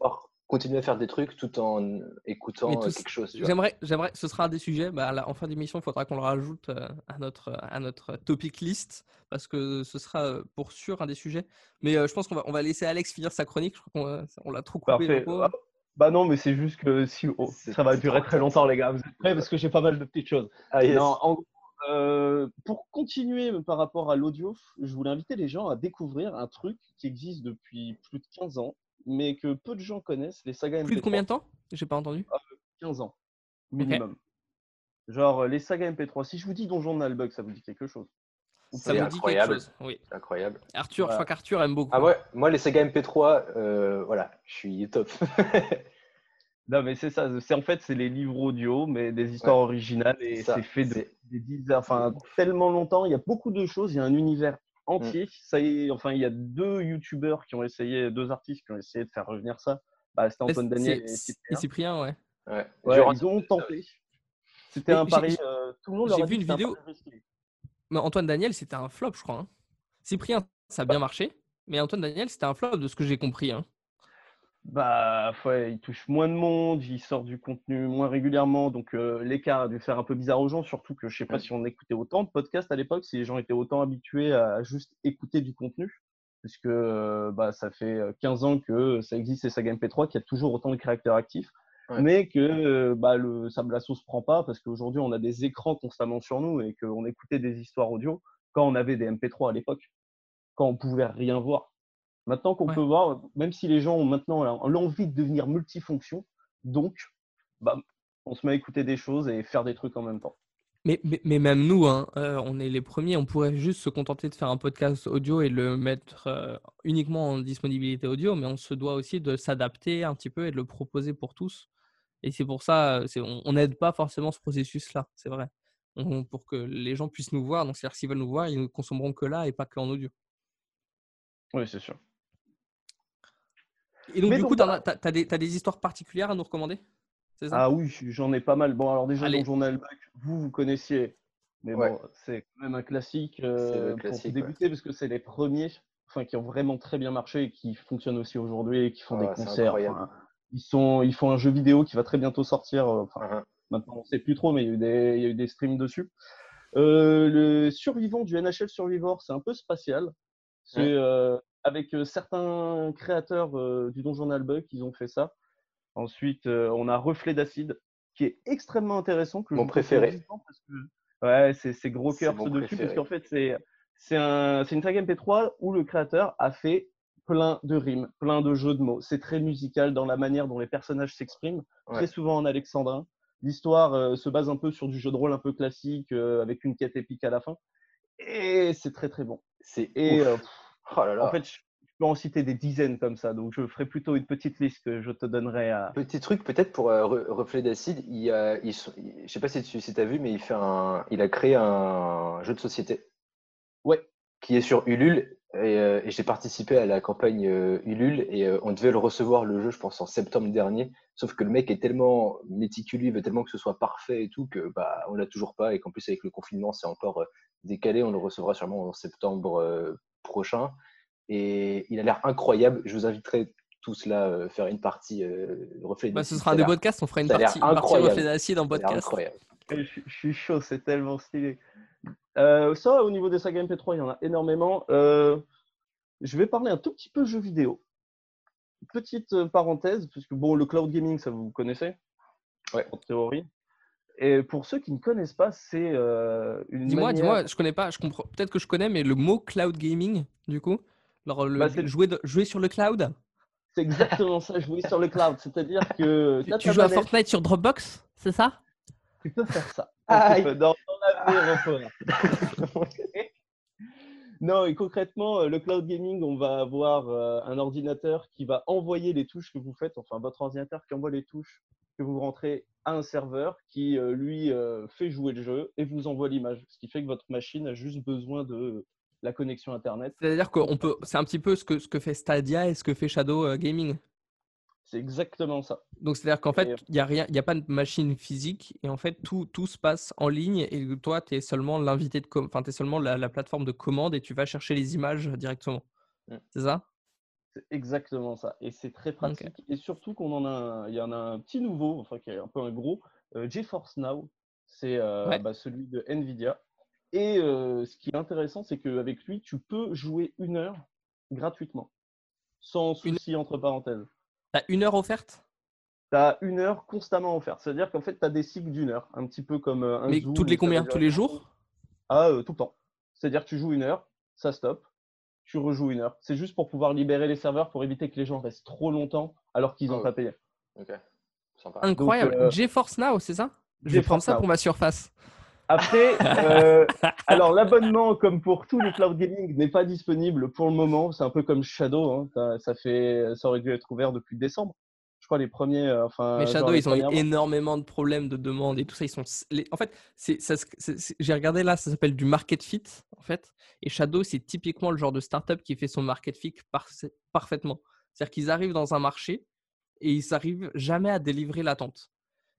continuer à faire des trucs tout en écoutant euh, quelque chose. J'aimerais, j'aimerais, ce sera un des sujets. Bah, en fin d'émission, il faudra qu'on le rajoute euh, à notre à notre topic list parce que ce sera euh, pour sûr un des sujets. Mais je pense qu'on va on va laisser Alex finir sa chronique. Je crois qu'on on l'a trop coupé. Ah, bah non, mais c'est juste que si oh, ça va durer très longtemps, les gars. Vous êtes prêts? Parce que j'ai pas mal de petites choses. Ah, non, en, euh, pour continuer par rapport à l'audio, je voulais inviter les gens à découvrir un truc qui existe depuis plus de 15 ans, mais que peu de gens connaissent, les sagas MP3. Plus de combien de temps? J'ai pas entendu. 15 ah, ans, minimum. Genre les sagas MP3. Si je vous dis Donjon de Nalbug, ça vous dit quelque chose? Ça vous dit quelque chose, oui. Incroyable. Arthur, je crois qu'Arthur aime beaucoup. Ah ouais, moi les sagas MP3, euh, voilà, je suis top. [LAUGHS] Non, mais c'est ça. C'est en fait, c'est les livres audio, mais des histoires originales et c'est fait de, des enfin, tellement longtemps. Il y a beaucoup de choses. Il y a un univers entier. Mm. Ça y est, enfin, il y a deux youtubeurs qui ont essayé, deux artistes qui ont essayé de faire revenir ça. Bah, c'était Antoine Daniel et Cyprien. Cyprien, ouais. ouais. ils ont tenté. C'était un pari. Euh, tout le monde J'ai vu une vidéo. Mais Antoine Daniel, c'était un flop, je crois. Hein. Cyprien, ça a bien marché. Mais Antoine Daniel, c'était un flop de ce que j'ai compris. Hein bah, ouais, il touche moins de monde, il sort du contenu moins régulièrement, donc euh, l'écart a dû faire un peu bizarre aux gens, surtout que je sais pas si on écoutait autant de podcasts à l'époque, si les gens étaient autant habitués à juste écouter du contenu, puisque euh, bah, ça fait 15 ans que ça existe ces saga MP3, qu'il y a toujours autant de créateurs actifs, mais que euh, bah, le la sauce prend pas, parce qu'aujourd'hui on a des écrans constamment sur nous et qu'on écoutait des histoires audio quand on avait des MP3 à l'époque, quand on pouvait rien voir. Maintenant qu'on peut voir, même si les gens ont maintenant l'envie de devenir multifonction, donc bah, on se met à écouter des choses et faire des trucs en même temps. Mais, mais, même nous, hein, euh, on est les premiers, on pourrait juste se contenter de faire un podcast audio et le mettre euh, uniquement en disponibilité audio, mais on se doit aussi de s'adapter un petit peu et de le proposer pour tous. Et c'est pour ça, on n'aide pas forcément ce processus-là, c'est vrai. pour que les gens puissent nous voir, donc c'est-à-dire s'ils veulent nous voir, ils ne consommeront que là et pas qu'en audio. Oui, c'est sûr. Et donc, du coup, tu as, des histoires particulières à nous recommander? Ah oui, j'en ai pas mal. Bon, alors déjà, le journal vous, vous connaissiez. Mais bon, c'est quand même un classique, euh, pour débuter, parce que c'est les premiers enfin, qui ont vraiment très bien marché et qui fonctionnent aussi aujourd'hui et qui font des concerts. ils, sont, ils font un jeu vidéo qui va très bientôt sortir. Euh, enfin, uh-huh. Maintenant, on ne sait plus trop, mais il y a eu des, il y a eu des streams dessus. Euh, le survivant du NHL Survivor, c'est un peu spatial. C'est euh, avec certains créateurs du Donjon Nalbuck, ils ont fait ça. Ensuite, on a Reflet d'acide, qui est extrêmement intéressant. Que Mon préféré. Parce que, ouais, c'est gros cœur dessus, parce qu'en fait, c'est un, une saga MP3 où le créateur a fait plein de rimes, plein de jeux de mots. C'est très musical dans la manière dont les personnages s'expriment, très souvent en alexandrin. L'histoire se base un peu sur du jeu de rôle un peu classique, avec une quête épique à la fin. Et c'est très très bon. C'est et Oh en fait, je peux en citer des dizaines comme ça, donc je ferai plutôt une petite liste que je te donnerai à. Petit truc peut-être pour euh, Reflet d'acide, il, a, il, je sais pas si tu as vu, mais il, fait un, il a créé un jeu de société. Ouais. Qui est sur Ulule. Et, euh, j'ai participé à la campagne euh, Ulule et on devait le recevoir le jeu, je pense, en septembre dernier. Sauf que le mec est tellement méticuleux, il veut tellement que ce soit parfait et tout que bah on l'a toujours pas et qu'en plus avec le confinement c'est encore décalé. On le recevra sûrement en septembre prochain. Et il a l'air incroyable. Je vous inviterai tous là euh, faire une partie euh, reflet bah, Ce sera un des podcasts, on fera une partie, une partie reflet d'acide en podcast. Incroyable. Je, suis chaud, c'est tellement stylé. Euh, ça, au niveau des sagas MP3, il y en a énormément. Euh, je vais parler un tout petit peu jeux vidéo. Petite parenthèse, puisque bon, le cloud gaming, ça vous connaissez ouais. en théorie. Et pour ceux qui ne connaissent pas, c'est euh, une Dis-moi, manière... dis-moi, je connais pas, je comprends. Peut-être que je connais, mais le mot cloud gaming, du coup, alors le, Bah, jouer, de- jouer sur le cloud? C'est exactement ça, jouer sur le cloud. C'est-à-dire que Tu, joues à Fortnite sur Dropbox, c'est ça? Tu peux faire ça. Peux, dans, dans l'avenir, on fera. [LAUGHS] Non, et concrètement, euh, le cloud gaming, on va avoir euh, un ordinateur qui va envoyer les touches que vous faites, enfin votre ordinateur qui envoie les touches que vous rentrez à un serveur qui, euh, lui, fait jouer le jeu et vous envoie l'image. Ce qui fait que votre machine a juste besoin de la connexion Internet. C'est-à-dire qu'on peut, c'est un petit peu ce que, ce que fait Stadia et ce que fait Shadow Gaming. C'est exactement ça. Donc, c'est-à-dire qu'en fait, il n'y a, rien- y a pas de machine physique et en fait, tout, tout se passe en ligne et toi, tu es seulement l'invité de com- enfin, es seulement la, la plateforme de commande et tu vas chercher les images directement. Mm. C'est ça? C'est exactement ça. Et c'est très pratique. Et surtout qu'on en a il y en a un petit nouveau, enfin qui est un peu un gros, euh, GeForce Now. C'est euh, Ouais. bah, celui de Nvidia. Et euh, ce qui est intéressant, c'est qu'avec lui, tu peux jouer une heure gratuitement, sans Une- souci entre parenthèses. Tu as une heure offerte? Tu as une heure constamment offerte. C'est-à-dire qu'en fait, tu as des cycles d'une heure, un petit peu comme euh, un Mais Zoom toutes les combien? Tous les jours? Ah, euh, tout le temps. C'est-à-dire que tu joues une heure, ça stoppe, tu rejoues une heure. C'est juste pour pouvoir libérer les serveurs pour éviter que les gens restent trop longtemps alors qu'ils n'ont Oh. pas payé. Ok, sympa. Incroyable. euh, GeForce Now, c'est ça? Je vais prendre ça Now. pour ma surface. Après, euh, alors l'abonnement, comme pour tous les cloud gaming, n'est pas disponible pour le moment. C'est un peu comme Shadow. hein. Ça- Ça, fait, ça aurait dû être ouvert depuis décembre. Je crois les premiers. euh, Enfin, Mais Shadow, ils ont eu énormément de problèmes de demande et tout ça. Ils sont, les- en fait, j'ai regardé là, ça s'appelle du market fit en fait. Et Shadow, c'est typiquement le genre de startup qui fait son market fit par- parfaitement. C'est-à-dire qu'ils arrivent dans un marché et ils n'arrivent jamais à délivrer l'attente.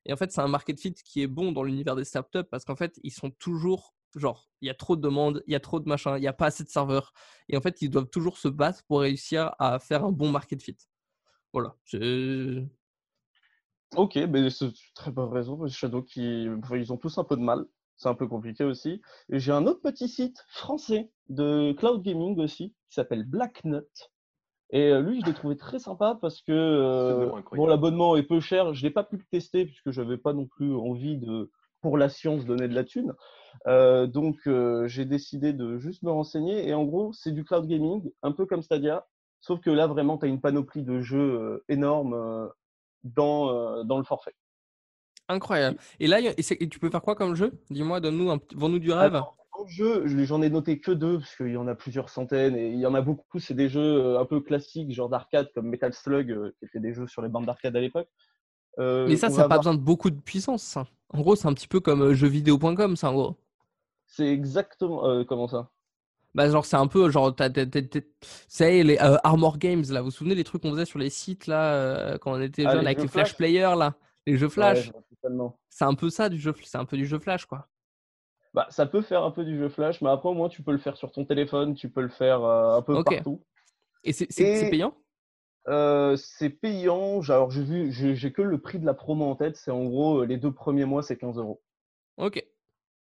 Et en fait, c'est un market fit qui est bon dans l'univers des startups parce qu'en fait, ils sont toujours genre, il y a trop de demandes, il y a trop de machins, il n'y a pas assez de serveurs. Et en fait, ils doivent toujours se battre pour réussir à faire un bon market fit. Voilà. Ok, mais c'est très bonne raison. Shadow, qui, ils ont tous un peu de mal. C'est un peu compliqué aussi. J'ai un autre petit site français de cloud gaming aussi qui s'appelle Blacknut. Et euh, lui, je l'ai trouvé très sympa parce que euh, bon, l'abonnement est peu cher. Je l'ai pas pu le tester puisque je n'avais pas non plus envie de, pour la science, donner de la thune. Euh, donc, euh, j'ai décidé de juste me renseigner. Et en gros, c'est du cloud gaming, un peu comme Stadia. Sauf que là, vraiment, tu as une panoplie de jeux énorme euh, dans, dans le forfait. Incroyable. Et là, et et tu peux faire quoi comme jeu? Dis-moi, donne-nous un vends-nous du rêve. Alors, en jeu, je- j'en ai noté que deux, parce qu'il y en a plusieurs centaines, et il y en a beaucoup, c'est des jeux euh, un peu classiques, genre d'arcade, comme Metal Slug, euh, qui était des jeux sur les bandes d'arcade à l'époque. Euh, Mais ça, ça n'a pas avoir- besoin de beaucoup de puissance. ça. En gros, c'est un petit peu comme jeuxvideo.com, ça, en gros. C'est exactement... euh, comment ça? Bah, genre, c'est un peu genre, t'as- c'est les euh, Armor Games, là. Vous vous souvenez les trucs qu'on faisait sur les sites, là, euh, quand on était Ah, jeune, avec les Flash Flash? Players, là? Les jeux Flash. C'est un peu ça, du jeu, c'est un peu du jeu Flash, quoi. Bah, ça peut faire un peu du jeu flash, mais après, au moins, tu peux le faire sur ton téléphone, tu peux le faire euh, un peu Ok. partout. Et c'est payant? Euh, c'est payant. j'ai- Alors, j'ai vu, j'ai que le prix de la promo en tête. C'est en gros, euh, les deux premiers mois, c'est 15 euros. Ok.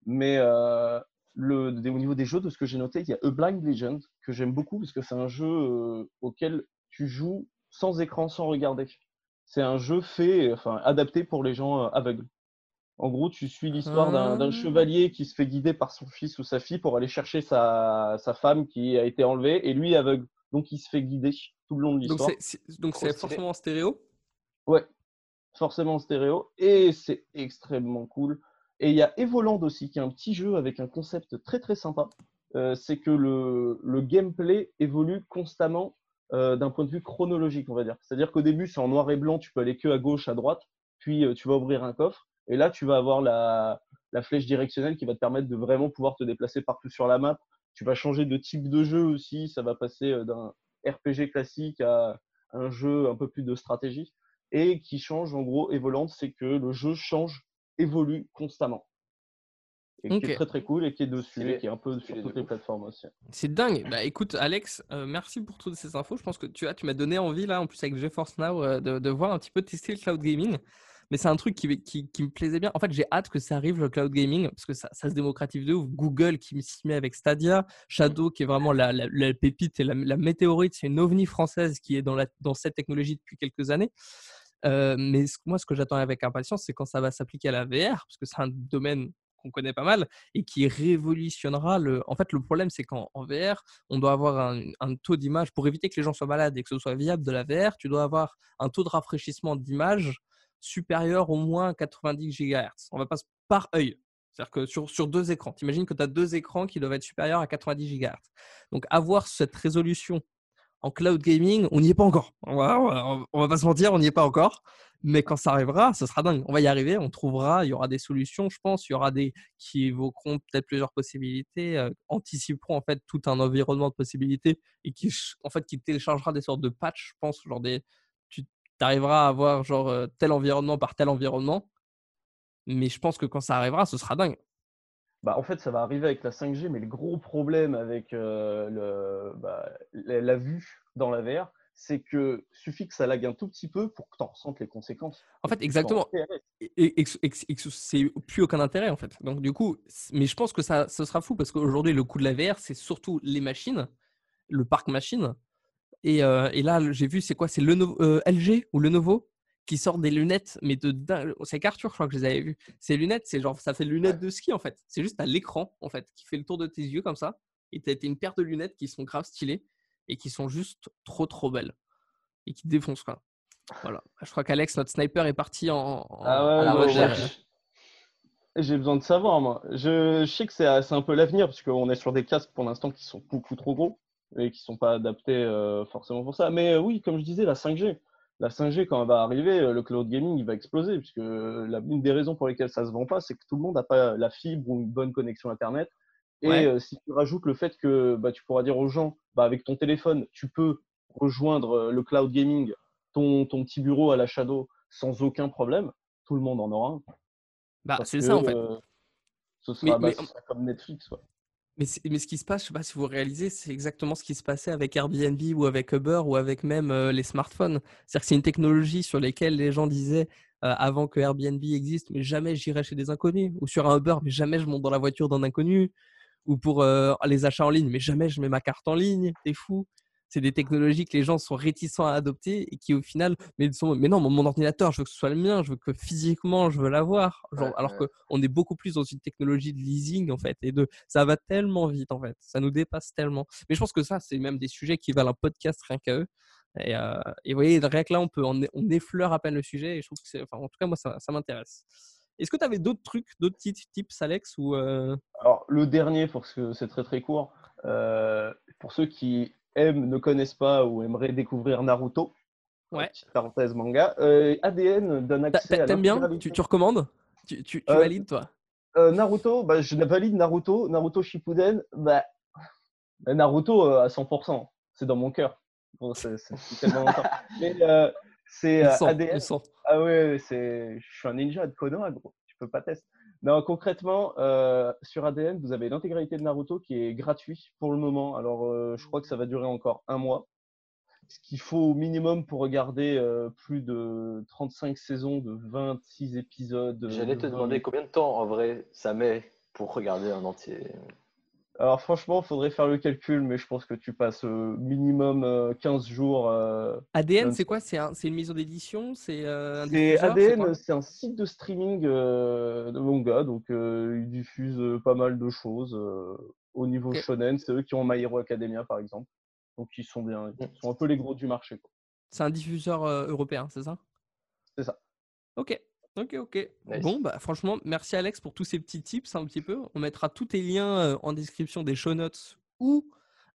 Mais euh, le, au niveau des jeux, de ce que j'ai noté, il y a A Blind Legend que j'aime beaucoup parce que c'est un jeu auquel tu joues sans écran, sans regarder. C'est un jeu fait, enfin adapté pour les gens euh, aveugles. En gros, tu suis l'histoire d'un d'un Ah. chevalier qui se fait guider par son fils ou sa fille pour aller chercher sa, sa femme qui a été enlevée et lui est aveugle. Donc il se fait guider tout le long de l'histoire. donc c'est forcément en stéréo? Ouais, forcément en stéréo. Et c'est extrêmement cool. Et il y a Evoland aussi, qui est un petit jeu avec un concept très très sympa. Euh, c'est que le, le gameplay évolue constamment euh, d'un point de vue chronologique, on va dire. C'est-à-dire qu'au début, c'est en noir et blanc, tu peux aller que à gauche, à droite, puis euh, tu vas ouvrir un coffre, et là, tu vas avoir la, flèche directionnelle qui va te permettre de vraiment pouvoir te déplacer partout sur la map. Tu vas changer de type de jeu aussi, ça va passer euh, d'un RPG classique à un jeu un peu plus de stratégie et qui change en gros Evoland, c'est que le jeu change, évolue constamment. Et qui est très très cool et qui est dessus et qui est un peu sur toutes les plateformes aussi. C'est dingue. Bah écoute, Alex, euh, merci pour toutes ces infos. Je pense que tu as, tu m'as donné envie là, en plus avec GeForce Now, euh, de, de voir un petit peu tester le cloud gaming. Mais c'est un truc qui, qui, qui me plaisait bien. En fait, j'ai hâte que ça arrive le cloud gaming parce que ça, ça se démocratise de ouf. Google qui s'y met avec Stadia, Shadow qui est vraiment la, la, la pépite et la, la météorite, c'est une ovni française qui est dans, la, dans cette technologie depuis quelques années. mais moi, ce que j'attends avec impatience, c'est quand ça va s'appliquer à la VR, parce que c'est un domaine qu'on connaît pas mal et qui révolutionnera le. En fait, le problème, c'est qu'en VR, on doit avoir un, taux d'image pour éviter que les gens soient malades et que ce soit viable de la VR. Tu dois avoir un taux de rafraîchissement d'image supérieur au moins à 90 GHz. On va pas par œil. C'est-à-dire que sur, sur deux écrans, tu imagines que tu as deux écrans qui doivent être supérieurs à 90 GHz. Donc avoir cette résolution en cloud gaming, on n'y est pas encore. On va pas se mentir, on n'y est pas encore. Mais quand ça arrivera, ce sera dingue. On va y arriver, on trouvera, il y aura des solutions, je pense. Il y aura des qui évoqueront peut-être plusieurs possibilités, euh, anticiperont en fait tout un environnement de possibilités et qui, en fait, qui téléchargera des sortes de patchs, je pense, genre des, tu arriveras à avoir genre euh, tel environnement par tel environnement. Mais je pense que quand ça arrivera, ce sera dingue. Bah, en fait, ça va arriver avec la 5G, mais le gros problème avec euh, bah, la, vue dans la VR, c'est que suffit que ça lag un tout petit peu pour que tu en ressentes les conséquences. En fait, exactement. Et, c'est plus aucun intérêt, en fait. Donc, du coup, mais je pense que ça, ce sera fou parce qu'aujourd'hui, le coût de la VR, c'est surtout les machines, le parc machine. Et, euh, là, j'ai vu, c'est quoi? C'est le euh, LG ou Lenovo qui sortent des lunettes, mais de c'est qu'Arthur, je crois que je les avais vues. Ces lunettes, c'est genre, ça fait lunettes de ski en fait. C'est juste à l'écran en fait, qui fait le tour de tes yeux comme ça. Et tu as une paire de lunettes qui sont grave stylées et qui sont juste trop trop belles et qui défoncent quoi. Voilà. Je crois qu'Alex, notre sniper, est parti en, ah ouais, recherche. J'ai besoin de savoir, moi. Je, sais que c'est un peu l'avenir, parce qu'on est sur des casques pour l'instant qui sont beaucoup trop gros et qui ne sont pas adaptés euh, forcément pour ça. Mais euh, oui, comme je disais, la 5G la 5G, quand elle va arriver, euh, le cloud gaming, il va exploser, puisque la, une des raisons pour lesquelles ça ne se vend pas, c'est que tout le monde n'a pas la fibre ou une bonne connexion Internet. Et euh, si tu rajoutes le fait que bah, tu pourras dire aux gens, bah, avec ton téléphone, tu peux rejoindre le cloud gaming, ton, ton petit bureau à la Shadow, sans aucun problème, tout le monde en aura un. Bah, c'est ça, en fait. ce sera, bah, comme Netflix. Mais, mais, ce qui se passe, je ne sais pas si vous réalisez, c'est exactement ce qui se passait avec Airbnb ou avec Uber ou avec même euh, les smartphones. C'est-à-dire que c'est une technologie sur laquelle les gens disaient euh, avant que Airbnb existe, mais jamais j'irai chez des inconnus. Ou sur un Uber, mais jamais je monte dans la voiture d'un inconnu. Ou pour euh, les achats en ligne, mais jamais je mets ma carte en ligne. T'es fou. C'est des technologies que les gens sont réticents à adopter et qui au final mais, sont, mais non mon, ordinateur je veux que ce soit le mien je veux que physiquement je veux l'avoir. Alors qu'on est beaucoup plus dans une technologie de leasing en fait et de ça va tellement vite en fait. Ça nous dépasse tellement. Mais je pense que ça c'est même des sujets qui valent un podcast rien qu'à eux. Et, euh, et, vous voyez rien que là on peut on, effleure à peine le sujet et je trouve que c'est enfin en tout cas moi ça, ça m'intéresse est-ce que tu avais d'autres trucs, d'autres petits tips, Alex ou euh? Alors, le dernier, parce que c'est très très court, euh, pour ceux qui aiment, ne connaissent pas ou aimeraient découvrir Naruto, ouais. parenthèse manga, euh, ADN donne accès à T'aimes bien? tu, tu, recommandes? Tu, tu, tu euh, valides, toi? euh, Naruto, bah, je valide Naruto. Naruto Shippuden, bah, Naruto à 100%. C'est dans mon cœur. c'est tellement longtemps. [LAUGHS] Mais c'est ADN. Ah ouais, je suis un ninja de Konoha, gros. Tu peux pas tester. Non, concrètement, euh, sur ADN, vous avez l'intégralité de Naruto qui est gratuit pour le moment. Alors, euh, je crois que ça va durer encore un mois. Ce qu'il faut au minimum pour regarder euh, plus de 35 saisons de 26 épisodes. J'allais te demander combien de temps en vrai ça met pour regarder un entier. Alors franchement, il faudrait faire le calcul, mais je pense que tu passes euh, minimum 15 euh, jours. Euh, ADN, c'est quoi? C'est une maison d'édition? C'est ADN, c'est un site de streaming de manga, donc ils diffusent pas mal de choses au niveau shonen. C'est eux qui ont My Hero Academia, par exemple. Donc ils sont bien, ils sont un peu les gros du marché. C'est un diffuseur européen, c'est ça? C'est ça. Ok. Ok, ok. Bon, bah, franchement, merci Alex pour tous ces petits tips un petit peu. On mettra tous tes liens euh, en description des show notes ou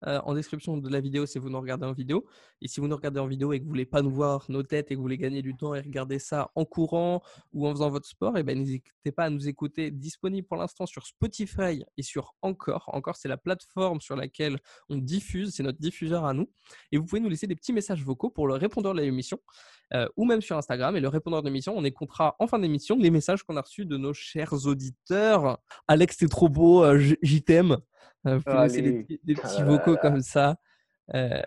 euh, en description de la vidéo si vous nous regardez en vidéo. Et si vous nous regardez en vidéo et que vous voulez pas nous voir nos têtes et que vous voulez gagner du temps et regarder ça en courant ou en faisant votre sport, et eh ben n'hésitez pas à nous écouter. Disponible pour l'instant sur Spotify et sur Encore. Encore, c'est la plateforme sur laquelle on diffuse, c'est notre diffuseur à nous. Et vous pouvez nous laisser des petits messages vocaux pour le répondeur de l'émission euh, ou même sur Instagram. Et le répondeur de l'émission, on écoutera en fin d'émission les messages qu'on a reçus de nos chers auditeurs. Alex, t'es trop beau, euh, j'y t'aime. Euh, des, petits vocaux comme ça. Euh,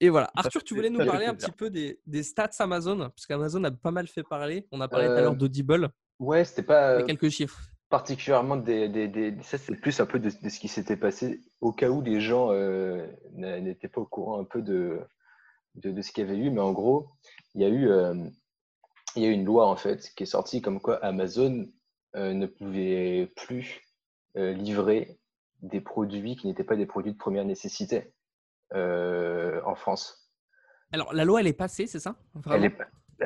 et voilà. Arthur, tu voulais nous parler un petit peu des, stats Amazon, parce qu'Amazon a pas mal fait parler. On a parlé tout à l'heure euh, d'Audible. Ouais, c'était pas. quelques chiffres. Particulièrement des. des, ça, c'est plus un peu de, ce qui s'était passé au cas où les gens n'étaient pas au courant un peu de, de, ce qu'il y avait eu. Mais en gros, il y a eu il y a une loi en fait qui est sortie comme quoi Amazon ne pouvait plus livrer des produits qui n'étaient pas des produits de première nécessité en France. Alors, la loi, elle est passée, c'est ça?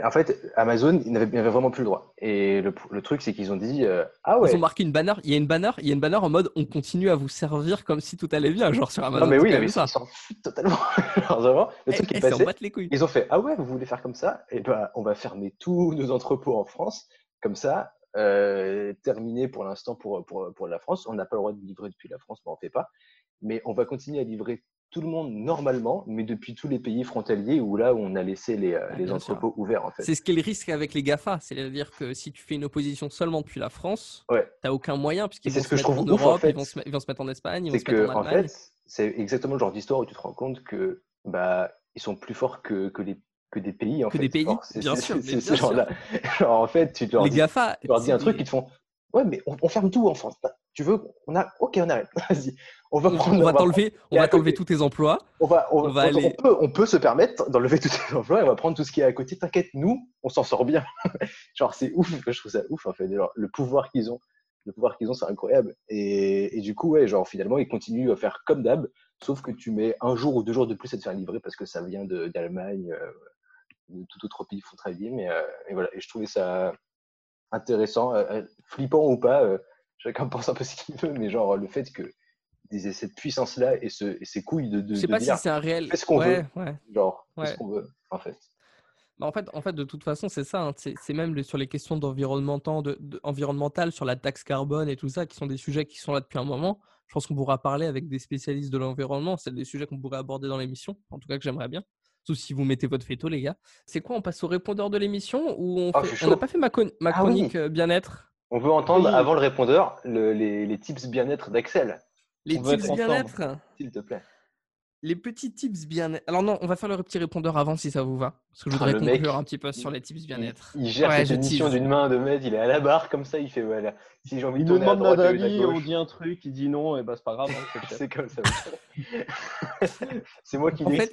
En fait, Amazon, il n'avait vraiment plus le droit. Et le, truc, c'est qu'ils ont dit euh, Ah ouais. Ils ont marqué une banner. Il y a une banner, il y a une banner en mode on continue à vous servir comme si tout allait bien, genre sur Amazon. Non, mais oui, ils s'en foutent totalement. [LAUGHS] le eh, truc est eh, passé, ils ont fait Ah ouais, vous voulez faire comme ça? Et eh ben, on va fermer tous nos entrepôts en France. Comme ça, euh, terminé pour l'instant pour, pour, pour, la France. On n'a pas le droit de livrer depuis la France, mais on ne fait pas. Mais on va continuer à livrer tout le monde normalement, mais depuis tous les pays frontaliers où là où on a laissé les, euh, les entrepôts ouverts en fait. C'est ce qui est le risque avec les GAFA, c'est-à-dire que si tu fais une opposition seulement depuis la France, tu n'as aucun moyen puisqu'ils vont, se mettre en Europe, ils, vont se, ils vont se mettre en Espagne, ils vont se mettre en Allemagne. En fait, c'est exactement le genre d'histoire où tu te rends compte que bah ils sont plus forts que, que les que des pays en que fait. des pays, bien sûr. C'est ce genre-là. [LAUGHS] en fait, tu leur les dis, GAFA, tu leur dis un truc, ils te font Ouais, mais on, ferme tout en France. Tu veux on a... Ok, on arrête. [LAUGHS] Vas-y. On va prendre. On va t'enlever. On va t'enlever tous tes emplois. On va. On, va aller... on, peut, on peut se permettre d'enlever tous tes emplois et on va prendre tout ce qui est à côté. T'inquiète, nous, on s'en sort bien. [LAUGHS] genre, c'est ouf. Je trouve ça ouf en fait. le pouvoir qu'ils ont, le pouvoir qu'ils ont, c'est incroyable. Et, et, du coup, ouais, genre finalement, ils continuent à faire comme d'hab, sauf que tu mets un jour ou deux jours de plus à te faire livrer parce que ça vient d'Allemagne, euh, de tout autre pays frontalier. Mais euh, et voilà. Et je trouvais ça intéressant, euh, euh, flippant ou pas, chacun [LAUGHS] pense un peu ce qu'il veut, mais genre le fait que cette puissance-là et, ce, ces couilles de, de Je sais pas si c'est un réel. Ce qu'on veut. Genre, ce qu'on veut, en fait. Bah en fait, en fait, de toute façon, c'est ça. Hein, c'est même sur les questions d'environnemental, de, sur la taxe carbone et tout ça, qui sont des sujets qui sont là depuis un moment. Je pense qu'on pourra parler avec des spécialistes de l'environnement. C'est des sujets qu'on pourrait aborder dans l'émission, en tout cas que j'aimerais bien si vous mettez votre photo, les gars. C'est quoi On passe au répondeur de l'émission ou on ah, n'a pas fait ma, ma ah chronique euh, bien-être? On veut entendre avant le répondeur les, les, tips bien-être d'Axel. Les tips bien-être? S'il te plaît. Les petits tips bien-être. Alors non, on va faire le petit répondeur avant si ça vous va. Parce que je voudrais ah, conclure un petit peu sur les tips bien-être. Il, gère cette émission d'une main de maître, il est à la barre comme ça, il fait voilà. Si j'ai envie il de nous demande notre avis, on dit un truc, il dit non, et bah c'est pas grave. Hein, c'est [LAUGHS] comme ça. [LAUGHS] c'est moi qui En fait,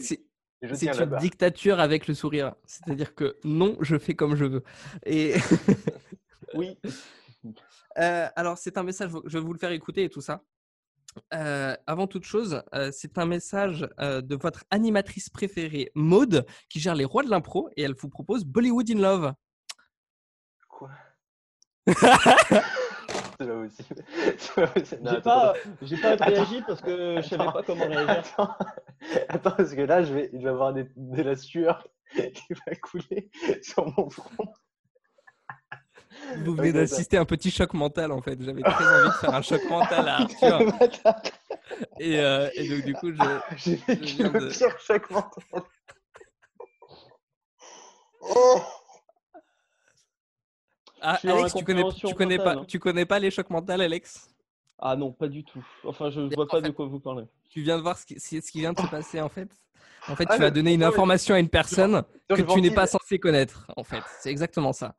c'est une dictature avec le sourire. C'est-à-dire que non, je fais comme je veux. Et [LAUGHS] oui. [LAUGHS] Euh, alors, c'est un message, je vais vous le faire écouter et tout ça. Euh, avant toute chose, euh, c'est un message de votre animatrice préférée, Maude, qui gère les rois de l'impro et elle vous propose Bollywood in Love. Quoi? [LAUGHS] [LAUGHS] [LAUGHS] J'ai pas, j'ai pas réagi parce que je savais pas comment réagir. [LAUGHS] Attends, parce que là, je vais, je vais avoir des, de la sueur qui va couler sur mon front. Vous venez d'assister à un petit choc mental en fait. J'avais très envie de faire un choc mental à Arthur. et, euh, et, donc du coup, j'ai vécu le pire choc mental. Oh ah, Alex, tu connais, tu connais pas, hein. tu connais pas les chocs mentaux, Alex? Ah non, pas du tout. Enfin, je vois pas de quoi vous parlez. Tu viens de voir ce qui, ce qui vient de se passer en fait. En fait, ah, tu vas donner une information à une personne que tu n'es pas censé connaître. En fait, c'est exactement ça.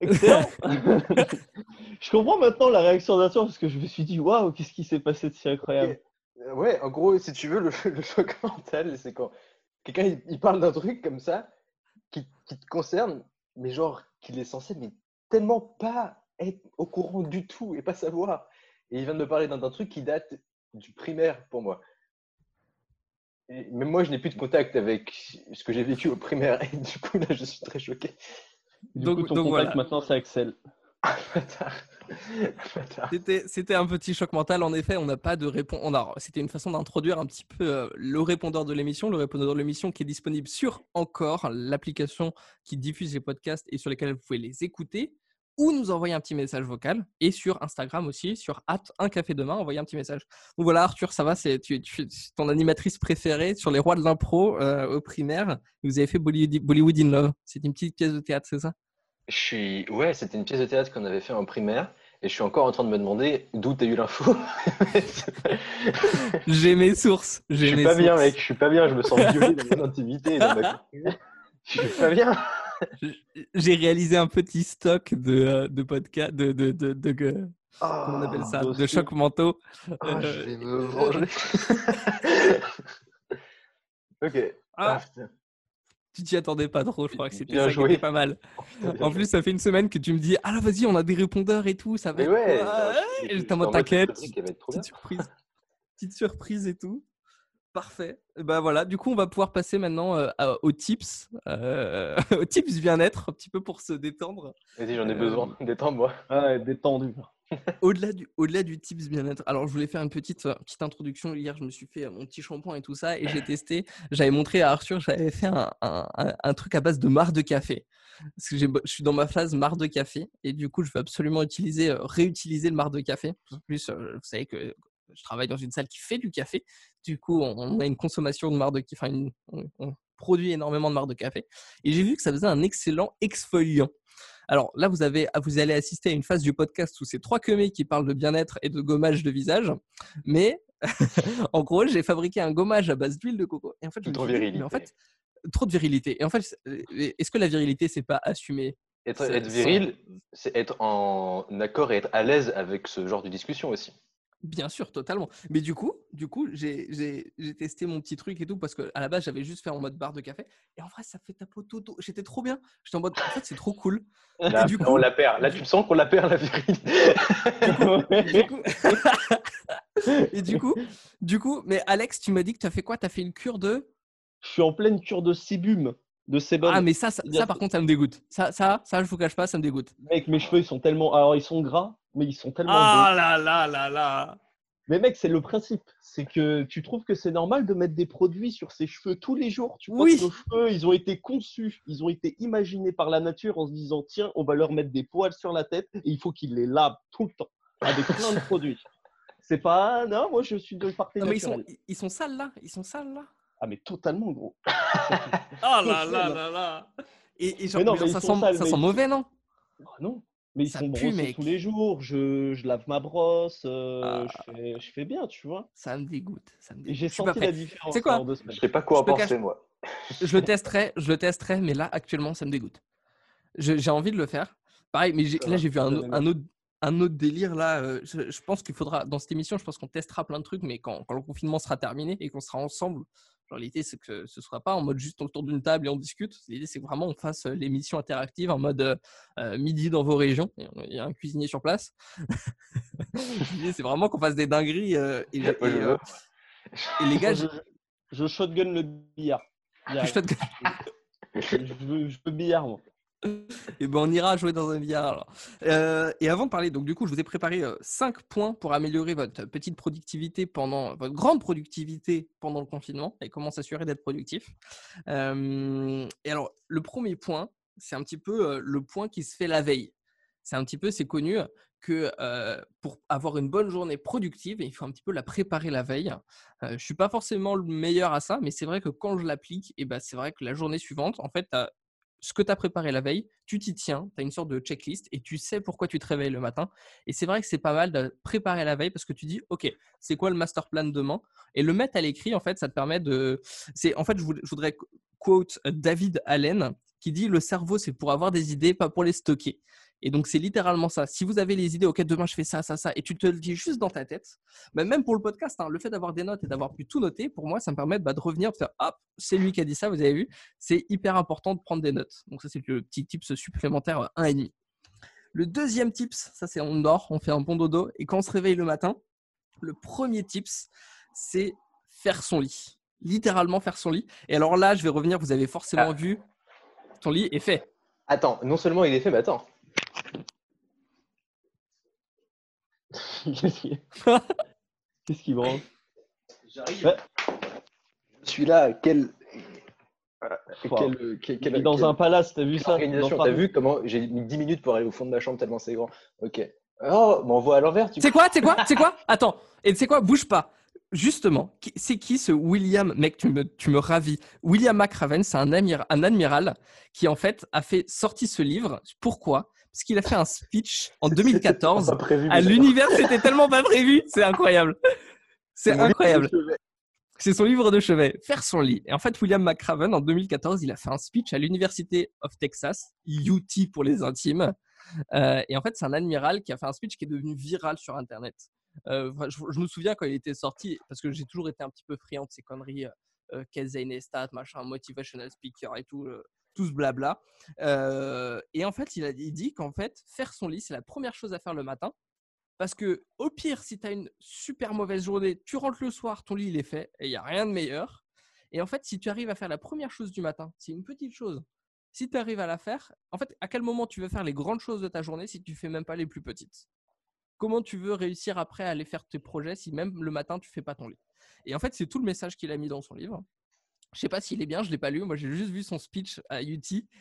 Excellent. [LAUGHS] je comprends maintenant la réaction d'Arthur parce que je me suis dit waouh, qu'est-ce qui s'est passé de si incroyable? Ouais, en gros, si tu veux, le, choc [LAUGHS] mental, c'est quand quelqu'un il, parle d'un truc comme ça qui, qui te concerne, mais genre qu'il est censé mais tellement pas être au courant du tout et pas savoir. Et il vient de me parler d'un truc qui date du primaire pour moi. Et même moi, je n'ai plus de contact avec ce que j'ai vécu au primaire. [LAUGHS] Et du coup, là, je suis très choqué. Du donc, coup, ton contact maintenant, c'est Axel. C'était un petit choc mental. En effet, on n'a pas de réponse. C'était une façon d'introduire un petit peu euh, le répondeur de l'émission. Le répondeur de l'émission qui est disponible sur Encore, l'application qui diffuse les podcasts et sur lesquels vous pouvez les écouter ou nous envoyer un petit message vocal et sur Instagram aussi, sur un café demain, envoyer un petit message. Donc voilà, Arthur, ça va, c'est tu, tu, ton animatrice préférée sur les rois de l'impro euh, au primaire. Vous avez fait Bollywood in Love. C'est une petite pièce de théâtre, c'est ça? Je suis... Ouais, c'était une pièce de théâtre qu'on avait fait en primaire. Et je suis encore en train de me demander d'où tu as eu l'info. [LAUGHS] J'ai mes sources. Je suis pas bien, mec. Je suis pas bien. Je me sens [LAUGHS] violé dans mon intimité. Je suis pas bien. J'ai réalisé un petit stock de, euh, de podcasts, de, de, de, de, comment on appelle ça, de chocs mentaux. Oh, je vais me venger. [LAUGHS] ok. Ah. Tu t'y attendais pas trop, je crois que c'était ça qui était pas mal. [LAUGHS] en plus, ça fait une semaine que tu me dis, ah là, vas-y, on a des répondeurs et tout, ça va être ouais, J'étais en mode t'inquiète, petite surprise. petite surprise et tout. Parfait. Bah voilà, du coup, on va pouvoir passer maintenant euh, aux tips, euh, [LAUGHS] aux tips bien-être, un petit peu pour se détendre. Vas-y, j'en ai besoin. Euh, [LAUGHS] Détends-moi. Ouais, détendu. Au-delà du, au-delà du tips bien-être, alors je voulais faire une petite, petite introduction. Hier, je me suis fait mon petit shampoing et tout ça, et j'ai [LAUGHS] testé. J'avais montré à Arthur, j'avais fait un, un, un, truc à base de marre de café. Parce que je suis dans ma phase marre de café, et du coup, je veux absolument utiliser, réutiliser le marre de café. En plus, vous savez que je travaille dans une salle qui fait du café. Du coup, on, a une consommation de marre de café, enfin, on, produit énormément de marre de café. Et j'ai vu que ça faisait un excellent exfoliant. Alors là, vous, avez, vous allez assister à une phase du podcast où c'est trois quemés qui parlent de bien-être et de gommage de visage. Mais [LAUGHS] en gros, j'ai fabriqué un gommage à base d'huile de coco. Et en fait, trop virilité. Mais en fait, trop de virilité. Et en fait, est-ce que la virilité, c'est pas assumer être, être viril, c'est être en accord et être à l'aise avec ce genre de discussion aussi. Bien sûr, totalement. Mais du coup, du coup, j'ai testé mon petit truc et tout parce que à la base, j'avais juste fait en mode barre de café. Et en vrai, ça fait ta peau tout. J'étais trop bien. J'étais en mode, en fait, c'est trop cool. Là, du coup, on la perd. Là, tu sens qu'on la perd, la virilité. [LAUGHS] [LAUGHS] et du coup, du coup, mais Alex, tu m'as dit que tu as fait quoi? Tu as fait une cure de? Je suis en pleine cure de sébum. De sébum. Ah, mais ça, ça, par contre, ça me dégoûte. Ça, ça, ça, je vous cache pas, ça me dégoûte. Mec, mes cheveux, ils sont tellement. Alors, ils sont gras, mais ils sont tellement. Ah là là là là mais mec, c'est le principe. C'est que tu trouves que c'est normal de mettre des produits sur ses cheveux tous les jours. Tu vois que nos cheveux, ils ont été conçus, ils ont été imaginés par la nature en se disant tiens, on va leur mettre des poils sur la tête et il faut qu'ils les lavent tout le temps avec plein de produits. C'est pas non, moi je suis de partie non, mais ils sont, ils sont sales là, ils sont sales là. Ah mais totalement gros. oh [LAUGHS] là là là là. Et, genre, non, ça, sent, ça sent mauvais non? Ah Non. Mais ils sont brossés tous les jours. Je, je lave ma brosse. Euh, ah. je, fais, je, fais, bien, tu vois. Ça me dégoûte. Ça me J'ai senti la différence. C'est quoi? Je sais pas quoi en penser, moi. je le testerai, je le testerai, mais là, actuellement, ça me dégoûte. J'ai envie de le faire. Pareil, mais là, j'ai vu un, un, autre, un autre délire. Là, euh, je, pense qu'il faudra, dans cette émission, je pense qu'on testera plein de trucs, mais quand, quand le confinement sera terminé et qu'on sera ensemble, l'idée, c'est que ce ne sera pas en mode juste autour d'une table et on discute. L'idée, c'est que vraiment on fasse euh, l'émission interactive en mode euh, euh, midi dans vos régions. Il y a un cuisinier sur place. [LAUGHS] L'idée, c'est vraiment qu'on fasse des dingueries. [LAUGHS] et, les gars. Je, je, shotgun le billard. [LAUGHS] shotgun. je, veux, je veux billard, moi. [LAUGHS] et ben on ira jouer dans un VR. Euh, et avant de parler, donc du coup, je vous ai préparé 5 euh, points pour améliorer votre petite productivité pendant votre grande productivité pendant le confinement et comment s'assurer d'être productif. Euh, et alors, le premier point, c'est un petit peu le point qui se fait la veille. C'est un petit peu, c'est connu que pour avoir une bonne journée productive, il faut un petit peu la préparer la veille. je ne suis pas forcément le meilleur à ça, mais c'est vrai que quand je l'applique, et ben, c'est vrai que la journée suivante, en fait, tu ce que tu as préparé la veille, tu t'y tiens, tu as une sorte de checklist et tu sais pourquoi tu te réveilles le matin. Et c'est vrai que c'est pas mal de préparer la veille parce que tu dis, OK, c'est quoi le master plan demain? Et le mettre à l'écrit, en fait, ça te permet de. C'est En fait, je voudrais quote David Allen qui dit, le cerveau, c'est pour avoir des idées, pas pour les stocker. Et donc, c'est littéralement ça. Si vous avez les idées, OK, demain, je fais ça, ça, ça, et tu te le dis juste dans ta tête, bah, même pour le podcast, hein, le fait d'avoir des notes et d'avoir pu tout noter, pour moi, ça me permet bah, de revenir, de faire, hop, c'est lui qui a dit ça, vous avez vu. C'est hyper important de prendre des notes. Donc, ça, c'est le petit tips supplémentaire 1,5. Euh, le deuxième tips, ça, c'est on dort, on fait un bon dodo, et quand on se réveille le matin, le premier tips, c'est faire son lit. Littéralement faire son lit. Et alors là, je vais revenir, vous avez forcément ah. vu, ton lit est fait. Attends, non seulement il est fait, mais attends, Qu'est-ce qui branle J'arrive. Je suis là. Quel. quel, dans un palace, t'as vu ça? T'as vu comment j'ai mis 10 minutes pour aller au fond de ma chambre tellement c'est grand. Ok. Oh, on voit à l'envers. C'est quoi C'est quoi C'est quoi? Attends. Et c'est quoi? Bouge pas. Justement, c'est qui ce William, mec, tu me, tu me ravis? William McRaven, c'est un, un amiral qui en fait a fait sortir ce livre. Pourquoi? Parce qu'il a fait un speech en [LAUGHS] 2014 à l'univers. C'était tellement pas prévu. C'est incroyable. C'est incroyable. C'est son livre de chevet, faire son lit. Et en fait, William McRaven, en 2014, il a fait un speech à l'Université of Texas, UT pour les intimes. Euh, et en fait, c'est un admiral qui a fait un speech qui est devenu viral sur Internet. Euh, je, me souviens quand il était sorti, parce que j'ai toujours été un petit peu friand de ces conneries. Euh, euh, Neistat, machin, motivational speaker et tout, tout ce blabla. et en fait, il, a, dit qu'en fait, faire son lit, c'est la première chose à faire le matin. Parce que au pire, si tu as une super mauvaise journée, tu rentres le soir, ton lit il est fait et il n'y a rien de meilleur. Et en fait, si tu arrives à faire la première chose du matin, c'est une petite chose. Si tu arrives à la faire, en fait, à quel moment tu veux faire les grandes choses de ta journée si tu fais même pas les plus petites? Comment tu veux réussir après à aller faire tes projets si même le matin tu fais pas ton lit? Et en fait, c'est tout le message qu'il a mis dans son livre. Je sais pas s'il est bien, je l'ai pas lu. Moi, j'ai juste vu son speech à UT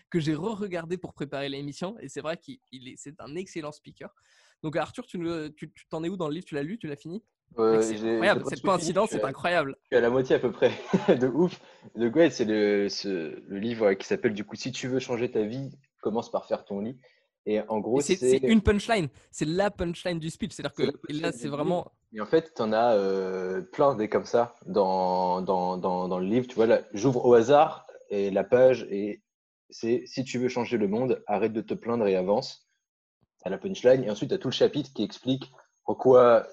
que j'ai re-regardé pour préparer l'émission. Et c'est vrai qu'il est, c'est un excellent speaker. Donc Arthur, tu, tu, t'en es où dans le livre? Tu l'as lu? Tu l'as fini? C'est incroyable. Cette coïncidence, c'est incroyable. Je suis à la moitié à peu près. [LAUGHS] de ouf. De quoi c'est le, le livre qui s'appelle du coup Si tu veux changer ta vie, commence par faire ton lit. Et en gros, c'est une punchline. C'est la punchline du speech. C'est-à-dire que là, c'est vraiment. Et en fait, tu en as euh, plein des comme ça dans, dans, dans, dans le livre. Tu vois, j'ouvre au hasard et la page, et c'est si tu veux changer le monde, arrête de te plaindre et avance. à la punchline. Et ensuite, tu as tout le chapitre qui explique pourquoi,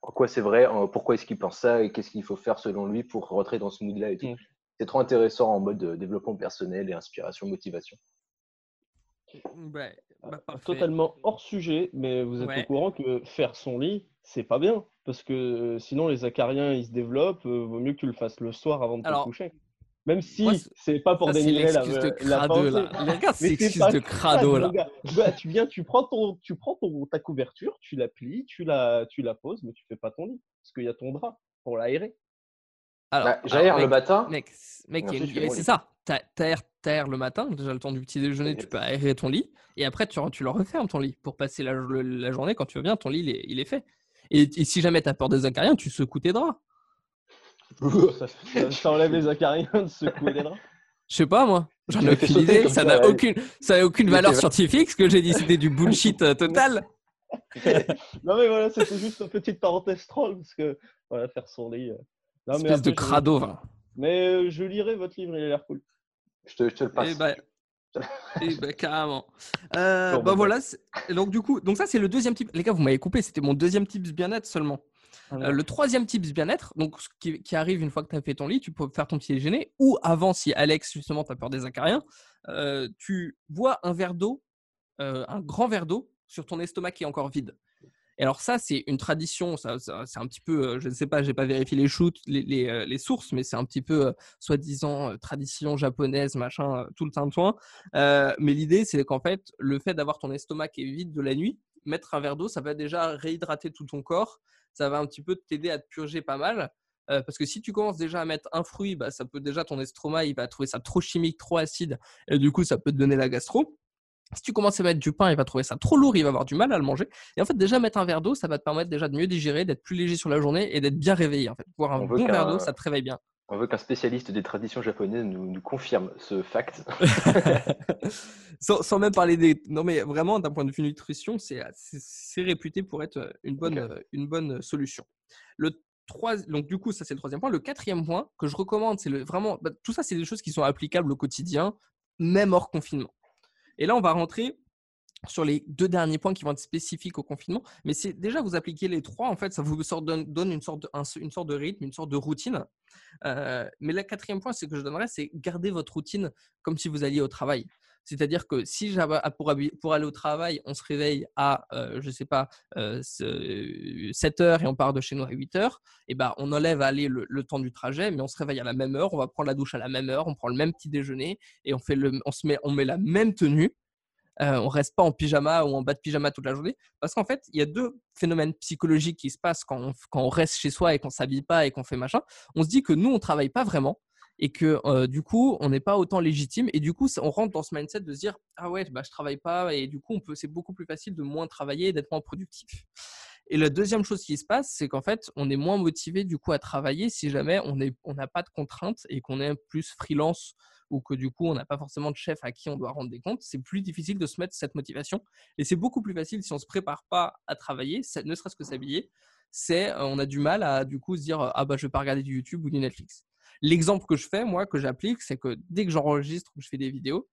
pourquoi c'est vrai, pourquoi est-ce qu'il pense ça et qu'est-ce qu'il faut faire selon lui pour rentrer dans ce mood-là et tout. Mm. C'est trop intéressant en mode développement personnel et inspiration, motivation. Bah, totalement hors sujet, mais vous êtes au courant que faire son lit, c'est pas bien. Parce que euh, sinon, les acariens, ils se développent. Euh, vaut mieux que tu le fasses le soir avant de te coucher. Même si c'est pas pour dénigrer la, de crado, là. Regarde, c'est excuse de crado là. Bah, tu viens, tu prends ton, tu prends ton, ta couverture, tu la plies, tu la, tu la poses, mais tu fais pas ton lit parce qu'il y a ton drap pour l'aérer. Alors, bah, j'aère le matin. Mec, mec c'est ça. T'aères le matin, déjà le temps du petit déjeuner, tu peux aérer ton lit, et après tu, tu le refermes ton lit pour passer la, la, journée quand tu veux bien, ton lit il est, il est fait. Et, si jamais t'as peur des acariens, tu secoues tes draps. [LAUGHS] ça, enlève les acariens de secouer les draps Je sais pas moi, j'en ai aucune idée, ça n'a aucune, ça aucune valeur scientifique, ce que j'ai dit c'était du bullshit euh, total. [LAUGHS] non mais voilà, c'était juste une petite parenthèse troll, parce que voilà, faire son lit. Euh, non, Espèce de crado. Mais euh, je lirai votre livre, il a l'air cool. Je te, je te le passe. [LAUGHS] Ben, carrément. Euh, bah, voilà. Donc du coup, donc ça c'est le deuxième type. Les gars, vous m'avez coupé. C'était mon deuxième type bien-être seulement. Ah euh, le troisième type bien-être, donc qui, qui, arrive une fois que tu as fait ton lit, tu peux faire ton petit déjeuner. Ou avant, si Alex justement tu as peur des acariens, tu bois un verre d'eau, un grand verre d'eau sur ton estomac qui est encore vide. Alors ça, c'est une tradition, ça, c'est un petit peu, euh, je ne sais pas, j'ai pas vérifié les shoots, les, euh, sources, mais c'est un petit peu euh, soi-disant tradition japonaise, machin, tout le tintouin. Euh, mais l'idée, c'est qu'en fait, le fait d'avoir ton estomac qui est vide de la nuit, mettre un verre d'eau, ça va déjà réhydrater tout ton corps, ça va un petit peu t'aider à te purger pas mal. parce que si tu commences déjà à mettre un fruit, bah, ça peut déjà ton estomac, il va trouver ça trop chimique, trop acide, et du coup, ça peut te donner la gastro. Si tu commences à mettre du pain, il va trouver ça trop lourd, il va avoir du mal à le manger. Et en fait, déjà mettre un verre d'eau, ça va te permettre déjà de mieux digérer, d'être plus léger sur la journée et d'être bien réveillé. En fait, boire un bon verre d'eau, ça te réveille bien. On veut qu'un spécialiste des traditions japonaises nous, confirme ce fact. [LAUGHS] sans, même parler des. Non, mais vraiment, d'un point de vue nutrition, c'est réputé pour être une bonne, une bonne solution. Le 3... Donc, du coup, ça, c'est le troisième point. Le quatrième point que je recommande, c'est le... vraiment. Bah, tout ça, c'est des choses qui sont applicables au quotidien, même hors confinement. Et là, on va rentrer sur les deux derniers points qui vont être spécifiques au confinement. Mais c'est déjà vous appliquez les trois, en fait, ça vous donne une sorte de, rythme, une sorte de routine. Euh, mais le quatrième point, c'est que je donnerais, c'est garder votre routine comme si vous alliez au travail. C'est-à-dire que si pour, pour aller au travail, on se réveille à, euh, je sais pas, 7 euh, heures et on part de chez nous à 8 heures, et eh ben, on enlève aller le, temps du trajet, mais on se réveille à la même heure, on va prendre la douche à la même heure, on prend le même petit déjeuner et on, se met, on met la même tenue. Euh, on reste pas en pyjama ou en bas de pyjama toute la journée. Parce qu'en fait, il y a deux phénomènes psychologiques qui se passent quand on, quand on reste chez soi et qu'on s'habille pas et qu'on fait machin. On se dit que nous, on travaille pas vraiment et que euh, du coup, on n'est pas autant légitime. Et du coup, on rentre dans ce mindset de se dire Ah ouais, bah, je travaille pas. Et du coup, c'est beaucoup plus facile de moins travailler et d'être moins productif. Et la deuxième chose qui se passe, c'est qu'en fait, on est moins motivé du coup à travailler si jamais on n'a pas de contraintes et qu'on est plus freelance ou que du coup, on n'a pas forcément de chef à qui on doit rendre des comptes. C'est plus difficile de se mettre cette motivation. Et c'est beaucoup plus facile si on ne se prépare pas à travailler, ne serait-ce que s'habiller. C'est, euh, on a du mal à du coup se dire ah bah je vais pas regarder du YouTube ou du Netflix. L'exemple que je fais, moi, que j'applique, c'est que dès que j'enregistre ou que je fais des vidéos,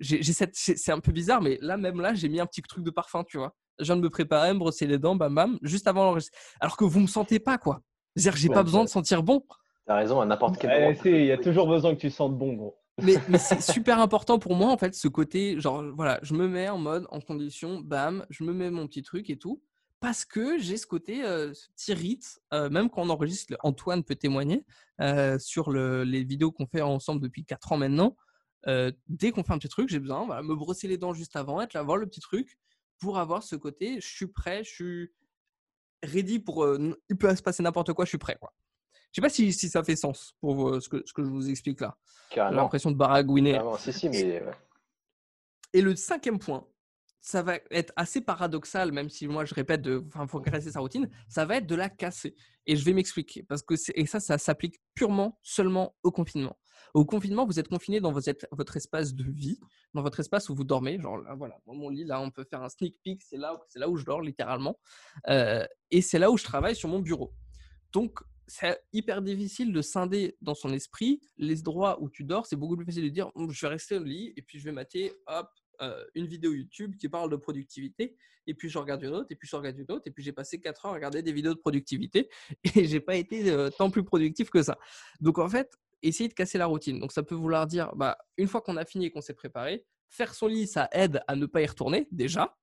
j'ai cette, c'est un peu bizarre, mais là, même là, j'ai mis un petit truc de parfum, tu vois. Je viens de me préparer, me brosser les dents, bam, bam, juste avant l'enregistrement. Alors que vous me sentez pas, quoi. C'est-à-dire que j'ai pas besoin de sentir bon. T'as raison, à n'importe quel moment. Il y a toujours besoin que tu sentes bon, gros. Mais, [LAUGHS] mais c'est super important pour moi, en fait, ce côté, genre, voilà, je me mets en mode, en condition, bam, je me mets mon petit truc et tout, parce que j'ai ce côté, euh, ce petit rite, euh, même quand on enregistre, Antoine peut témoigner, euh, sur le, les vidéos qu'on fait ensemble depuis 4 ans maintenant, dès qu'on fait un petit truc, j'ai besoin, voilà, me brosser les dents juste avant, être là, voir le petit truc, pour avoir ce côté, je suis prêt, je suis ready pour, il peut se passer n'importe quoi, je suis prêt, quoi. Je sais pas si, si, ça fait sens pour ce que, ce que je vous explique là. J'ai l'impression de baragouiner. Si, si, mais... Et le cinquième point, ça va être assez paradoxal, même si moi je répète, il faut casser sa routine, ça va être de la casser. Et je vais m'expliquer. Parce que et ça, ça s'applique purement, seulement au confinement. Au confinement, vous êtes confiné dans votre, espace de vie, dans votre espace où vous dormez. Genre là, voilà, mon lit, là, on peut faire un sneak peek, c'est là, c'est là où je dors littéralement. Euh, et c'est là où je travaille sur mon bureau. Donc, c'est hyper difficile de scinder dans son esprit les droits où tu dors. C'est beaucoup plus facile de dire «Hum, je vais rester au lit et puis je vais mater hop, euh, une vidéo YouTube qui parle de productivité et puis je regarde une autre et puis je regarde une autre et puis j'ai passé 4 heures à regarder des vidéos de productivité [LAUGHS] et j'ai pas été euh, tant plus productif que ça. Donc en fait, essayer de casser la routine. Donc ça peut vouloir dire bah, une fois qu'on a fini et qu'on s'est préparé, faire son lit, ça aide à ne pas y retourner déjà.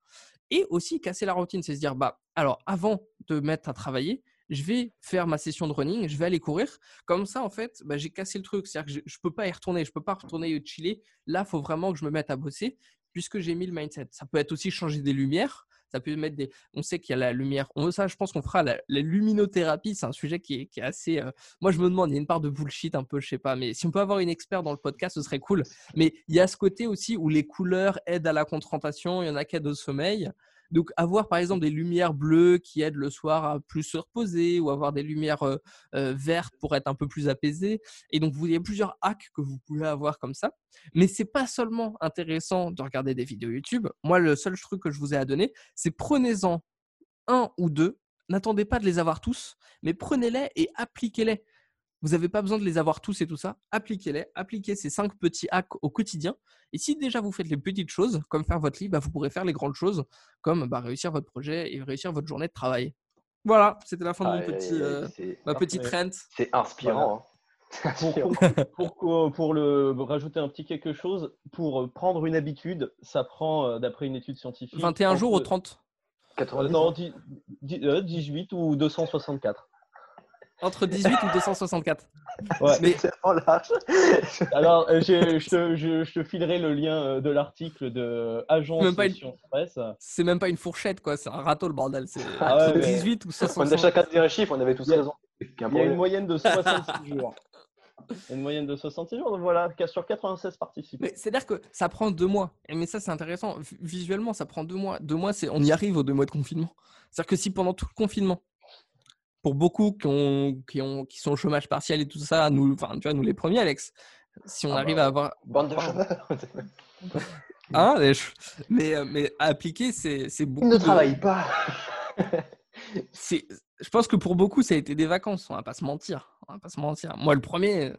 Et aussi casser la routine, c'est se dire bah alors avant de mettre à travailler, je vais faire ma session de running, je vais aller courir. Comme ça, en fait, bah, j'ai cassé le truc. C'est-à-dire que je ne peux pas y retourner, je ne peux pas retourner chiller. Là, il faut vraiment que je me mette à bosser puisque j'ai mis le mindset. Ça peut être aussi changer des lumières. Ça peut mettre des. On sait qu'il y a la lumière. On, ça, je pense qu'on fera la, luminothérapie. C'est un sujet qui est, assez. Euh, moi, je me demande, il y a une part de bullshit un peu, je sais pas. Mais si on peut avoir une expert dans le podcast, ce serait cool. Mais il y a ce côté aussi où les couleurs aident à la concentration. Il y en a qui aident au sommeil. Donc, avoir par exemple des lumières bleues qui aident le soir à plus se reposer ou avoir des lumières vertes pour être un peu plus apaisé. Et donc, vous avez plusieurs hacks que vous pouvez avoir comme ça. Mais c'est pas seulement intéressant de regarder des vidéos YouTube. Moi, le seul truc que je vous ai à donner, c'est prenez-en un ou deux. N'attendez pas de les avoir tous, mais prenez-les et appliquez-les. Vous n'avez pas besoin de les avoir tous et tout ça. Appliquez-les. Appliquez ces cinq petits hacks au quotidien. Et si déjà vous faites les petites choses, comme faire votre lit, bah, vous pourrez faire les grandes choses, comme bah, réussir votre projet et réussir votre journée de travail. Voilà, c'était la fin de mon petit, euh, ma petite trend. C'est inspirant. Hein. [LAUGHS] pour, pour, le, rajouter un petit quelque chose, pour prendre une habitude, ça prend, euh, d'après une étude scientifique. 21 jours ou 30 Non, 18 ou 264. Entre 18 ou 264 ouais. Mais... large. [LAUGHS] Alors, euh, je, te, je, te, filerai le lien euh, de l'article de Agence même pas une... C'est même pas une fourchette, quoi. C'est un râteau, le bordel. C'est ah 18 ou 264 On a chacun dit un chiffre, on avait tous raison. Il y a une moyenne de 66 [LAUGHS] jours. Une moyenne de 66 jours, donc voilà, sur 96 participants. C'est-à-dire que ça prend deux mois. Mais ça, c'est intéressant. Visuellement, ça prend deux mois. Deux mois, on y arrive aux deux mois de confinement. C'est-à-dire que si pendant tout le confinement, pour beaucoup qui, ont, qui, ont, qui sont au chômage partiel et tout ça, nous, enfin, tu vois, nous les premiers, Alex, si on ah arrive bah, à avoir. Bande de chômeurs [LAUGHS] hein, mais, euh, mais appliquer, c'est beaucoup. Ils ne travaillent pas [LAUGHS] Je pense que pour beaucoup, ça a été des vacances, on va pas se mentir. On va pas se mentir. Moi, le premier. Euh,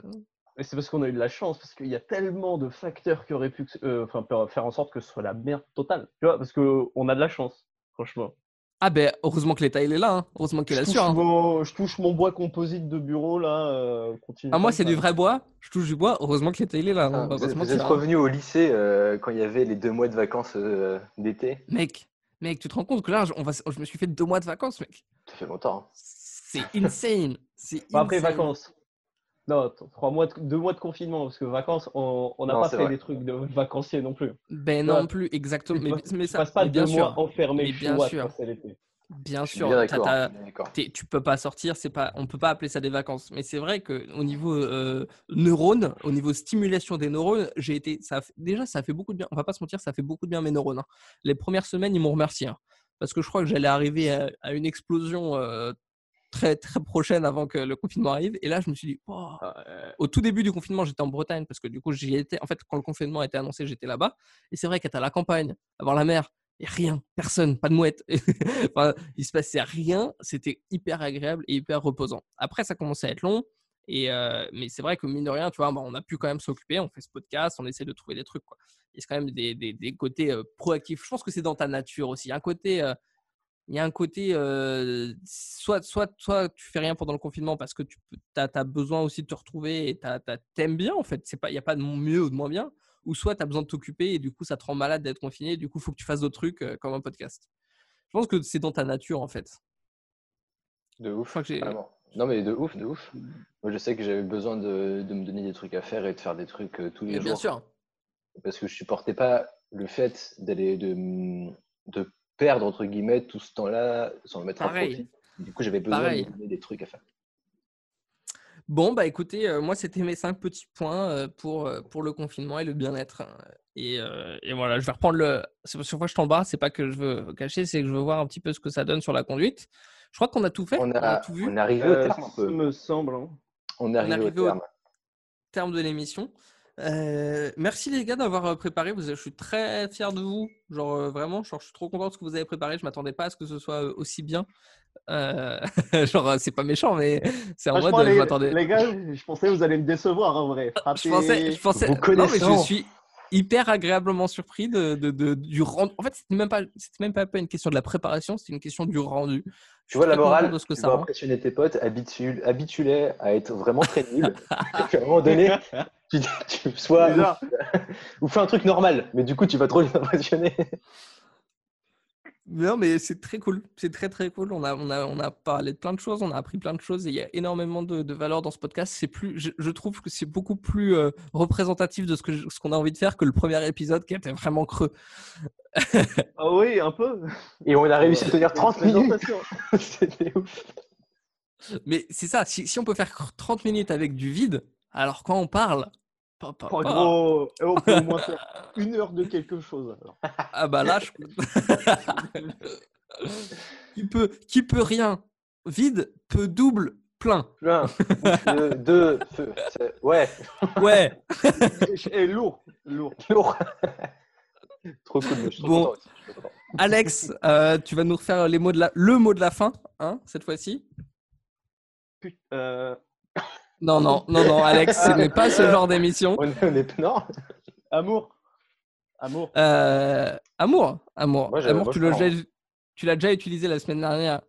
c'est parce qu'on a eu de la chance, parce qu'il y a tellement de facteurs qui auraient pu euh, enfin, faire en sorte que ce soit la merde totale. Tu vois, parce qu'on a de la chance, franchement. Ah ben heureusement que l'état il est là, hein. heureusement qu'il assure. Hein. Je touche mon bois composite de bureau là. Euh, ah moi c'est du vrai bois, je touche du bois, heureusement que l'état il est là. Hein. Ah, vous, êtes, revenu au lycée euh, quand il y avait les deux mois de vacances euh, d'été. Mec, mec, tu te rends compte que là on va, je me suis fait deux mois de vacances mec. Ça fait longtemps. C'est insane. C'est après vacances. Non, trois mois, deux mois de confinement, parce que vacances, on n'a pas fait des trucs de vacanciers non plus. Ben non plus, exactement. Mais, mais ça, passe pas deux mois enfermé bien sûr. Bien sûr, tu peux pas sortir, c'est pas, on peut pas appeler ça des vacances. Mais c'est vrai que au niveau euh, neurones, au niveau stimulation des neurones, j'ai été, ça déjà ça fait beaucoup de bien. On va pas se mentir, ça fait beaucoup de bien mes neurones. Hein. Les premières semaines, ils m'ont remercié hein, parce que je crois que j'allais arriver à, une explosion euh, très très prochaine avant que le confinement arrive. Et là, je me suis dit, ah, au tout début du confinement, j'étais en Bretagne parce que du coup, j'y étais. En fait, quand le confinement a été annoncé, j'étais là-bas. Et c'est vrai qu'être à la campagne, avoir la mer, et rien, personne, pas de mouette. [LAUGHS] enfin, il se passait rien. C'était hyper agréable et hyper reposant. Après, ça commençait à être long. Et euh, mais c'est vrai que mine de rien, tu vois, bah, on a pu quand même s'occuper. On fait ce podcast, on essaie de trouver des trucs. Quoi. Il y a quand même des, des, côtés euh, proactifs. Je pense que c'est dans ta nature aussi. Un côté, euh, il y a un côté, euh, soit, soit, soit tu fais rien pendant le confinement parce que tu as, besoin aussi de te retrouver et tu aimes bien en fait. Il n'y a pas de mieux ou de moins bien. Ou soit tu as besoin de t'occuper et du coup ça te rend malade d'être confiné. Du coup, il faut que tu fasses d'autres trucs euh, comme un podcast. Je pense que c'est dans ta nature en fait. De ouf. Non mais de ouf, de ouf. Moi je sais que j'avais besoin de, de, me donner des trucs à faire et de faire des trucs euh, tous les jours. Bien sûr. Parce que je supportais pas le fait d'aller de, de perdre entre guillemets tout ce temps-là sans le mettre à profit. Du coup, j'avais besoin de donner des trucs à faire. Bon, bah écoutez, euh, moi, c'était mes cinq petits points euh, pour, euh, pour le confinement et le bien-être. Et, et, voilà, je vais reprendre le. Sur quoi je t'embarque, c'est pas que je veux cacher, c'est que je veux voir un petit peu ce que ça donne sur la conduite. Je crois qu'on a tout fait. On a, tout vu. On est arrivé au terme. me semble. Hein. On est arrivé, au terme. Au terme de l'émission. Euh, merci les gars d'avoir euh, préparé. Je suis très fier de vous. Genre euh, vraiment, je suis trop content de ce que vous avez préparé. Je m'attendais pas à ce que ce soit aussi bien. [LAUGHS] genre c'est pas méchant, mais c'est en mode. Les, les gars, je pensais que vous allez me décevoir en vrai. Je pensais, je pensais. non, mais je suis hyper agréablement surpris de, de, du rendu. En fait, c'était même pas, c'était même pas une question de la préparation, c'était une question du rendu. Tu vois la morale, de ce que tu ça impressionner tes potes, habitue-les à être vraiment très nuls. [LAUGHS] à un moment donné, tu, tu sois ou, fais un truc normal, mais du coup, tu vas trop les impressionner. Non, mais c'est très cool. C'est très, très cool. On a, on, a, on a parlé de plein de choses, on a appris plein de choses et il y a énormément de, de valeur dans ce podcast. C'est plus, je, trouve que c'est beaucoup plus euh, représentatif de ce qu'on ce qu'on a envie de faire que le premier épisode qui était vraiment creux. [LAUGHS] ah oui, un peu. Et on a réussi à tenir 30 minutes. [LAUGHS] C'était ouf. Mais c'est ça, si, si on peut faire 30 minutes avec du vide, alors quand on parle, en gros, on peut au moins faire [LAUGHS] une heure de quelque chose. Ah bah là, je... [LAUGHS] qui, peut, qui peut rien, vide, peut double, plein. Plein. deux, ouais. Ouais. [LAUGHS] Et lourd. Lourd. Lourd. Trop cool. bon. Alex, euh, tu vas nous refaire les mots de la... le mot de la fin, hein, cette fois-ci? Euh... Non, non, non, non, Alex, ce n'est pas ce genre d'émission. On est, non. Amour. Amour. Euh, amour. Amour. amour, tu l'as, déjà, tu l'as déjà utilisé la semaine dernière.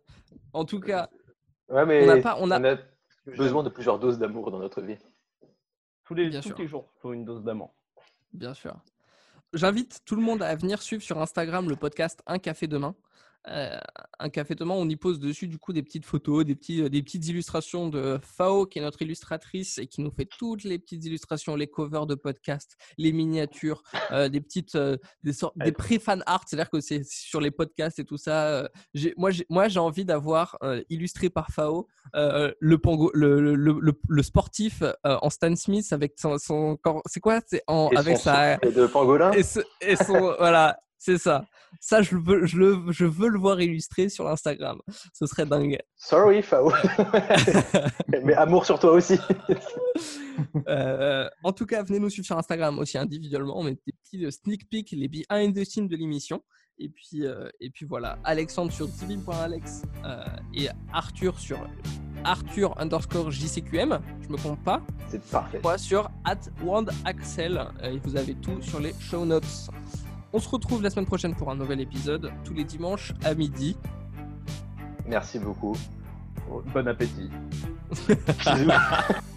En tout cas, ouais, mais on, a pas, on, a... besoin de plusieurs doses d'amour dans notre vie. Tous les, tous les jours, il faut une dose d'amour. Bien sûr. J'invite tout le monde à venir suivre sur Instagram le podcast Un café demain. Euh, un café demain, on y pose dessus du coup des petites photos, des, petits, des petites illustrations de Fao, qui est notre illustratrice et qui nous fait toutes les petites illustrations, les covers de podcast, les miniatures, euh, des petites, euh, des, sortes, des pré-fan art, c'est-à-dire que c'est sur les podcasts et tout ça. moi, j'ai, moi, j'ai envie d'avoir illustré par Fao le, le, le, le, sportif en Stan Smith avec son, son c'est quoi? C'est en avec sa de pangolin? et, et son voilà c'est ça. Ça, je veux, je, le, je veux le voir illustré sur l'Instagram. Ce serait dingue. Sorry, Fao. [LAUGHS] Mais amour sur toi aussi. [LAUGHS] Euh, en tout cas, venez nous suivre sur Instagram aussi individuellement. On met des petits euh, sneak peeks, les behind the scenes de l'émission. Et puis, euh, et puis voilà, Alexandre sur tv.alex et Arthur sur Arthur underscore JCQM. Je me compte pas? C'est parfait. Moi sur at Axel. et vous avez tout sur les show notes. On se retrouve la semaine prochaine pour un nouvel épisode, tous les dimanches à midi. Merci beaucoup. Bon appétit. [LAUGHS]